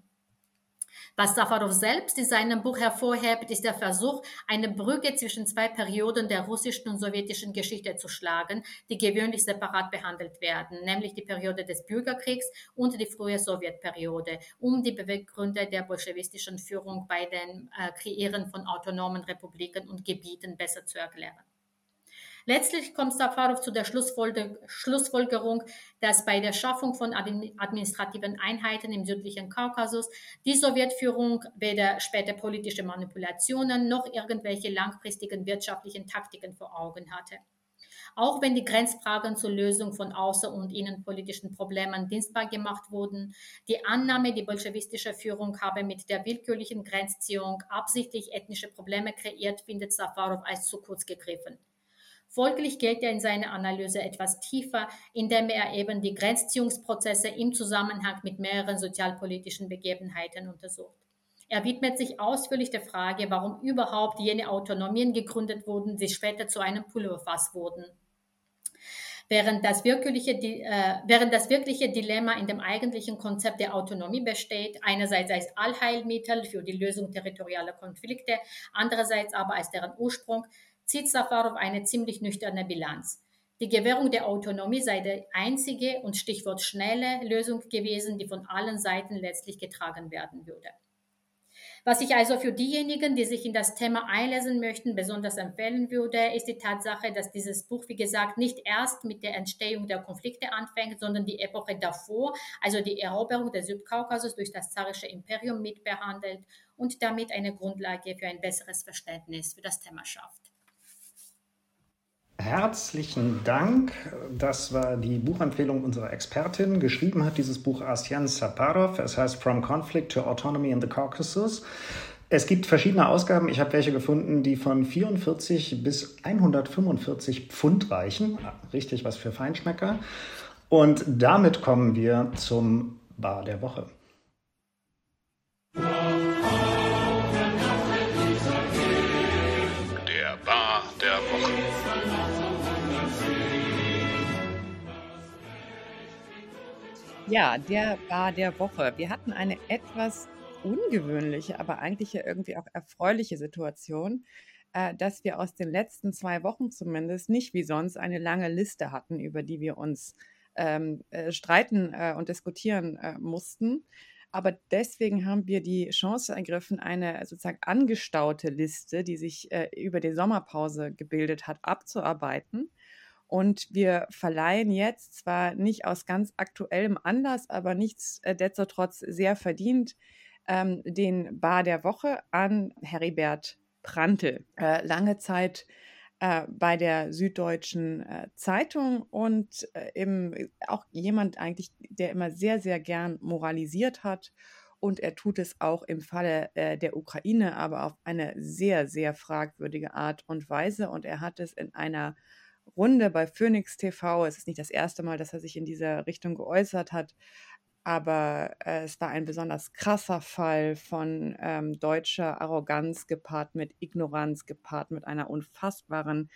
Was Safarov selbst in seinem Buch hervorhebt, ist der Versuch, eine Brücke zwischen zwei Perioden der russischen und sowjetischen Geschichte zu schlagen, die gewöhnlich separat behandelt werden, nämlich die Periode des Bürgerkriegs und die frühe Sowjetperiode, um die Beweggründe der bolschewistischen Führung bei den äh, Kreieren von autonomen Republiken und Gebieten besser zu erklären. Letztlich kommt Safarov zu der Schlussfolgerung, dass bei der Schaffung von administrativen Einheiten im südlichen Kaukasus die Sowjetführung weder später politische Manipulationen noch irgendwelche langfristigen wirtschaftlichen Taktiken vor Augen hatte. Auch wenn die Grenzfragen zur Lösung von außer- und innenpolitischen Problemen dienstbar gemacht wurden, die Annahme, die bolschewistische Führung habe mit der willkürlichen Grenzziehung absichtlich ethnische Probleme kreiert, findet Safarov als zu kurz gegriffen. Folglich geht er in seiner Analyse etwas tiefer, indem er eben die Grenzziehungsprozesse im Zusammenhang mit mehreren sozialpolitischen Begebenheiten untersucht. Er widmet sich ausführlich der Frage, warum überhaupt jene Autonomien gegründet wurden, die später zu einem Pulverfass wurden. Während das, wirkliche, äh, während das wirkliche Dilemma in dem eigentlichen Konzept der Autonomie besteht, einerseits als Allheilmittel für die Lösung territorialer Konflikte, andererseits aber als deren Ursprung, zieht Safarov eine ziemlich nüchterne Bilanz. Die Gewährung der Autonomie sei die einzige und Stichwort schnelle Lösung gewesen, die von allen Seiten letztlich getragen werden würde. Was ich also für diejenigen, die sich in das Thema einlesen möchten, besonders empfehlen würde, ist die Tatsache, dass dieses Buch, wie gesagt, nicht erst mit der Entstehung der Konflikte anfängt, sondern die Epoche davor, also die Eroberung des Südkaukasus durch das zarische Imperium mitbehandelt und damit eine Grundlage für ein besseres Verständnis für das Thema schafft. Herzlichen Dank. Das war die Buchempfehlung unserer Expertin. Geschrieben hat dieses Buch Asyan Saparov. Es heißt From Conflict to Autonomy in the Caucasus. Es gibt verschiedene Ausgaben. Ich habe welche gefunden, die von 44 bis 145 Pfund reichen. Richtig was für Feinschmecker. Und damit kommen wir zum Bar der Woche. Ja, der war der Woche. Wir hatten eine etwas ungewöhnliche, aber eigentlich ja irgendwie auch erfreuliche Situation, äh, dass wir aus den letzten zwei Wochen zumindest nicht wie sonst eine lange Liste hatten, über die wir uns ähm, äh, streiten äh, und diskutieren äh, mussten. Aber deswegen haben wir die Chance ergriffen, eine sozusagen angestaute Liste, die sich äh, über die Sommerpause gebildet hat, abzuarbeiten und wir verleihen jetzt zwar nicht aus ganz aktuellem Anlass, aber nichtsdestotrotz sehr verdient ähm, den Bar der Woche an Heribert Prantl. Äh, lange Zeit äh, bei der Süddeutschen äh, Zeitung und äh, im, auch jemand eigentlich, der immer sehr, sehr gern moralisiert hat. Und er tut es auch im Falle äh, der Ukraine, aber auf eine sehr, sehr fragwürdige Art und Weise. Und er hat es in einer Runde bei Phoenix TV. Es ist nicht das erste Mal, dass er sich in dieser Richtung geäußert hat, aber äh, es war ein besonders krasser Fall von ähm, deutscher Arroganz gepaart mit Ignoranz, gepaart mit einer unfassbaren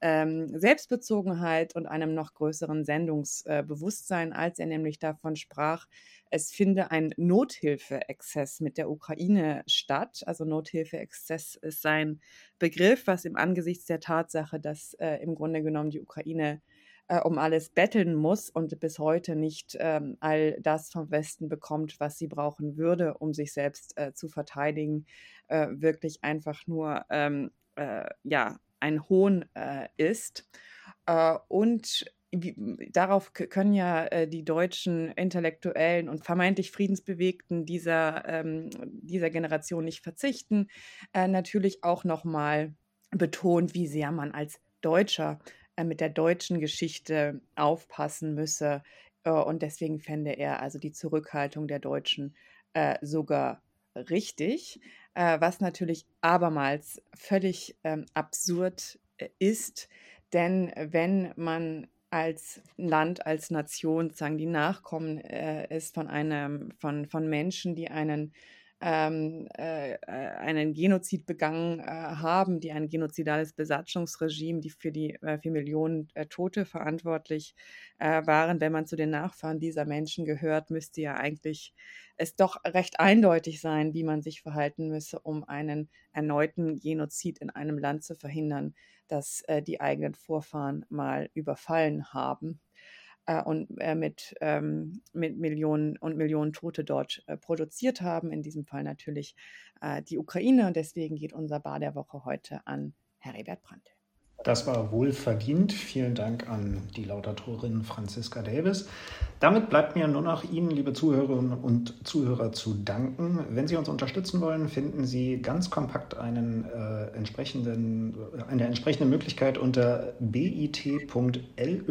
ähm, Selbstbezogenheit und einem noch größeren Sendungsbewusstsein, als er nämlich davon sprach, es finde ein Nothilfeexzess mit der Ukraine statt. Also Nothilfeexzess ist sein Begriff, was im Angesichts der Tatsache, dass äh, im Grunde genommen die Ukraine äh, um alles betteln muss und bis heute nicht ähm, all das vom Westen bekommt, was sie brauchen würde, um sich selbst äh, zu verteidigen, äh, wirklich einfach nur ähm, äh, ja, ein Hohn äh, ist. Äh, und wie, darauf können ja äh, die deutschen Intellektuellen und vermeintlich Friedensbewegten dieser, ähm, dieser Generation nicht verzichten. Äh, natürlich auch nochmal betont, wie sehr man als Deutscher äh, mit der deutschen Geschichte aufpassen müsse. Äh, und deswegen fände er also die Zurückhaltung der Deutschen sogar richtig, was natürlich abermals völlig ähm, absurd ist. Denn wenn man als Land, als Nation, sagen die Nachkommen äh, ist von einem, von, von Menschen, die einen ähm, äh, äh, einen Genozid begangen äh, haben, die ein genozidales Besatzungsregime, die für die äh, für Millionen äh, Tote verantwortlich äh, waren. Wenn man zu den Nachfahren dieser Menschen gehört, müsste ja eigentlich es doch recht eindeutig sein, wie man sich verhalten müsse, um einen erneuten Genozid in einem Land zu verhindern, das die eigenen Vorfahren mal überfallen haben äh, und äh, mit, ähm, mit Millionen und Millionen Tote dort äh, produziert haben. In diesem Fall natürlich äh, die Ukraine. Und deswegen geht unser Bar der Woche heute an Heribert Brandt. Das war wohl verdient. Vielen Dank an die Lautatorin Franziska Davis. Damit bleibt mir nur noch Ihnen, liebe Zuhörerinnen und Zuhörer, zu danken. Wenn Sie uns unterstützen wollen, finden Sie ganz kompakt einen, äh, entsprechenden, eine entsprechende Möglichkeit unter bit.ly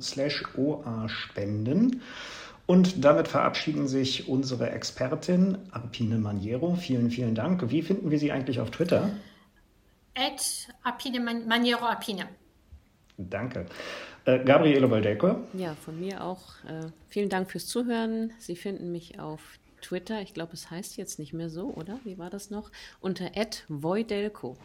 slash oa spenden. Und damit verabschieden sich unsere Expertin Arpine Maniero. Vielen, vielen Dank. Wie finden wir Sie eigentlich auf Twitter? At Apine, Maniero Apine. Danke. Äh, Gabriele Baldeco. Ja, von mir auch. Äh, vielen Dank fürs Zuhören. Sie finden mich auf Twitter. Ich glaube, es heißt jetzt nicht mehr so, oder? Wie war das noch? Unter Voidelco.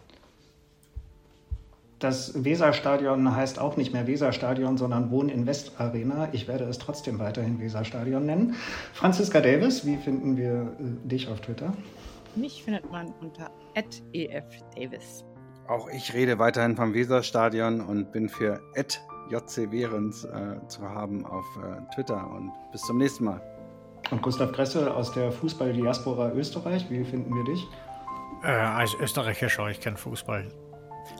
Das Weserstadion heißt auch nicht mehr Weserstadion, sondern Wohn in West Arena. Ich werde es trotzdem weiterhin Weserstadion nennen. Franziska Davis, wie finden wir äh, dich auf Twitter? Mich findet man unter @efdavis. Auch ich rede weiterhin vom Weserstadion und bin für JC Behrens äh, zu haben auf äh, Twitter. Und bis zum nächsten Mal. Und Gustav Gressel aus der Fußball-Diaspora Österreich, wie finden wir dich? Äh, als Österreicher schaue ich keinen Fußball.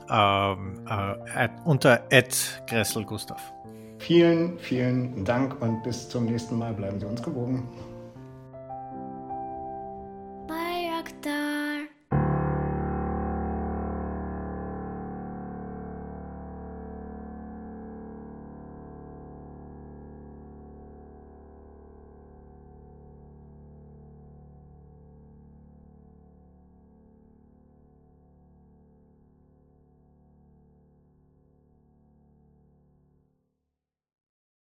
Ähm, äh, unter Ed Gressel Gustav. Vielen, vielen Dank und bis zum nächsten Mal. Bleiben Sie uns gewogen.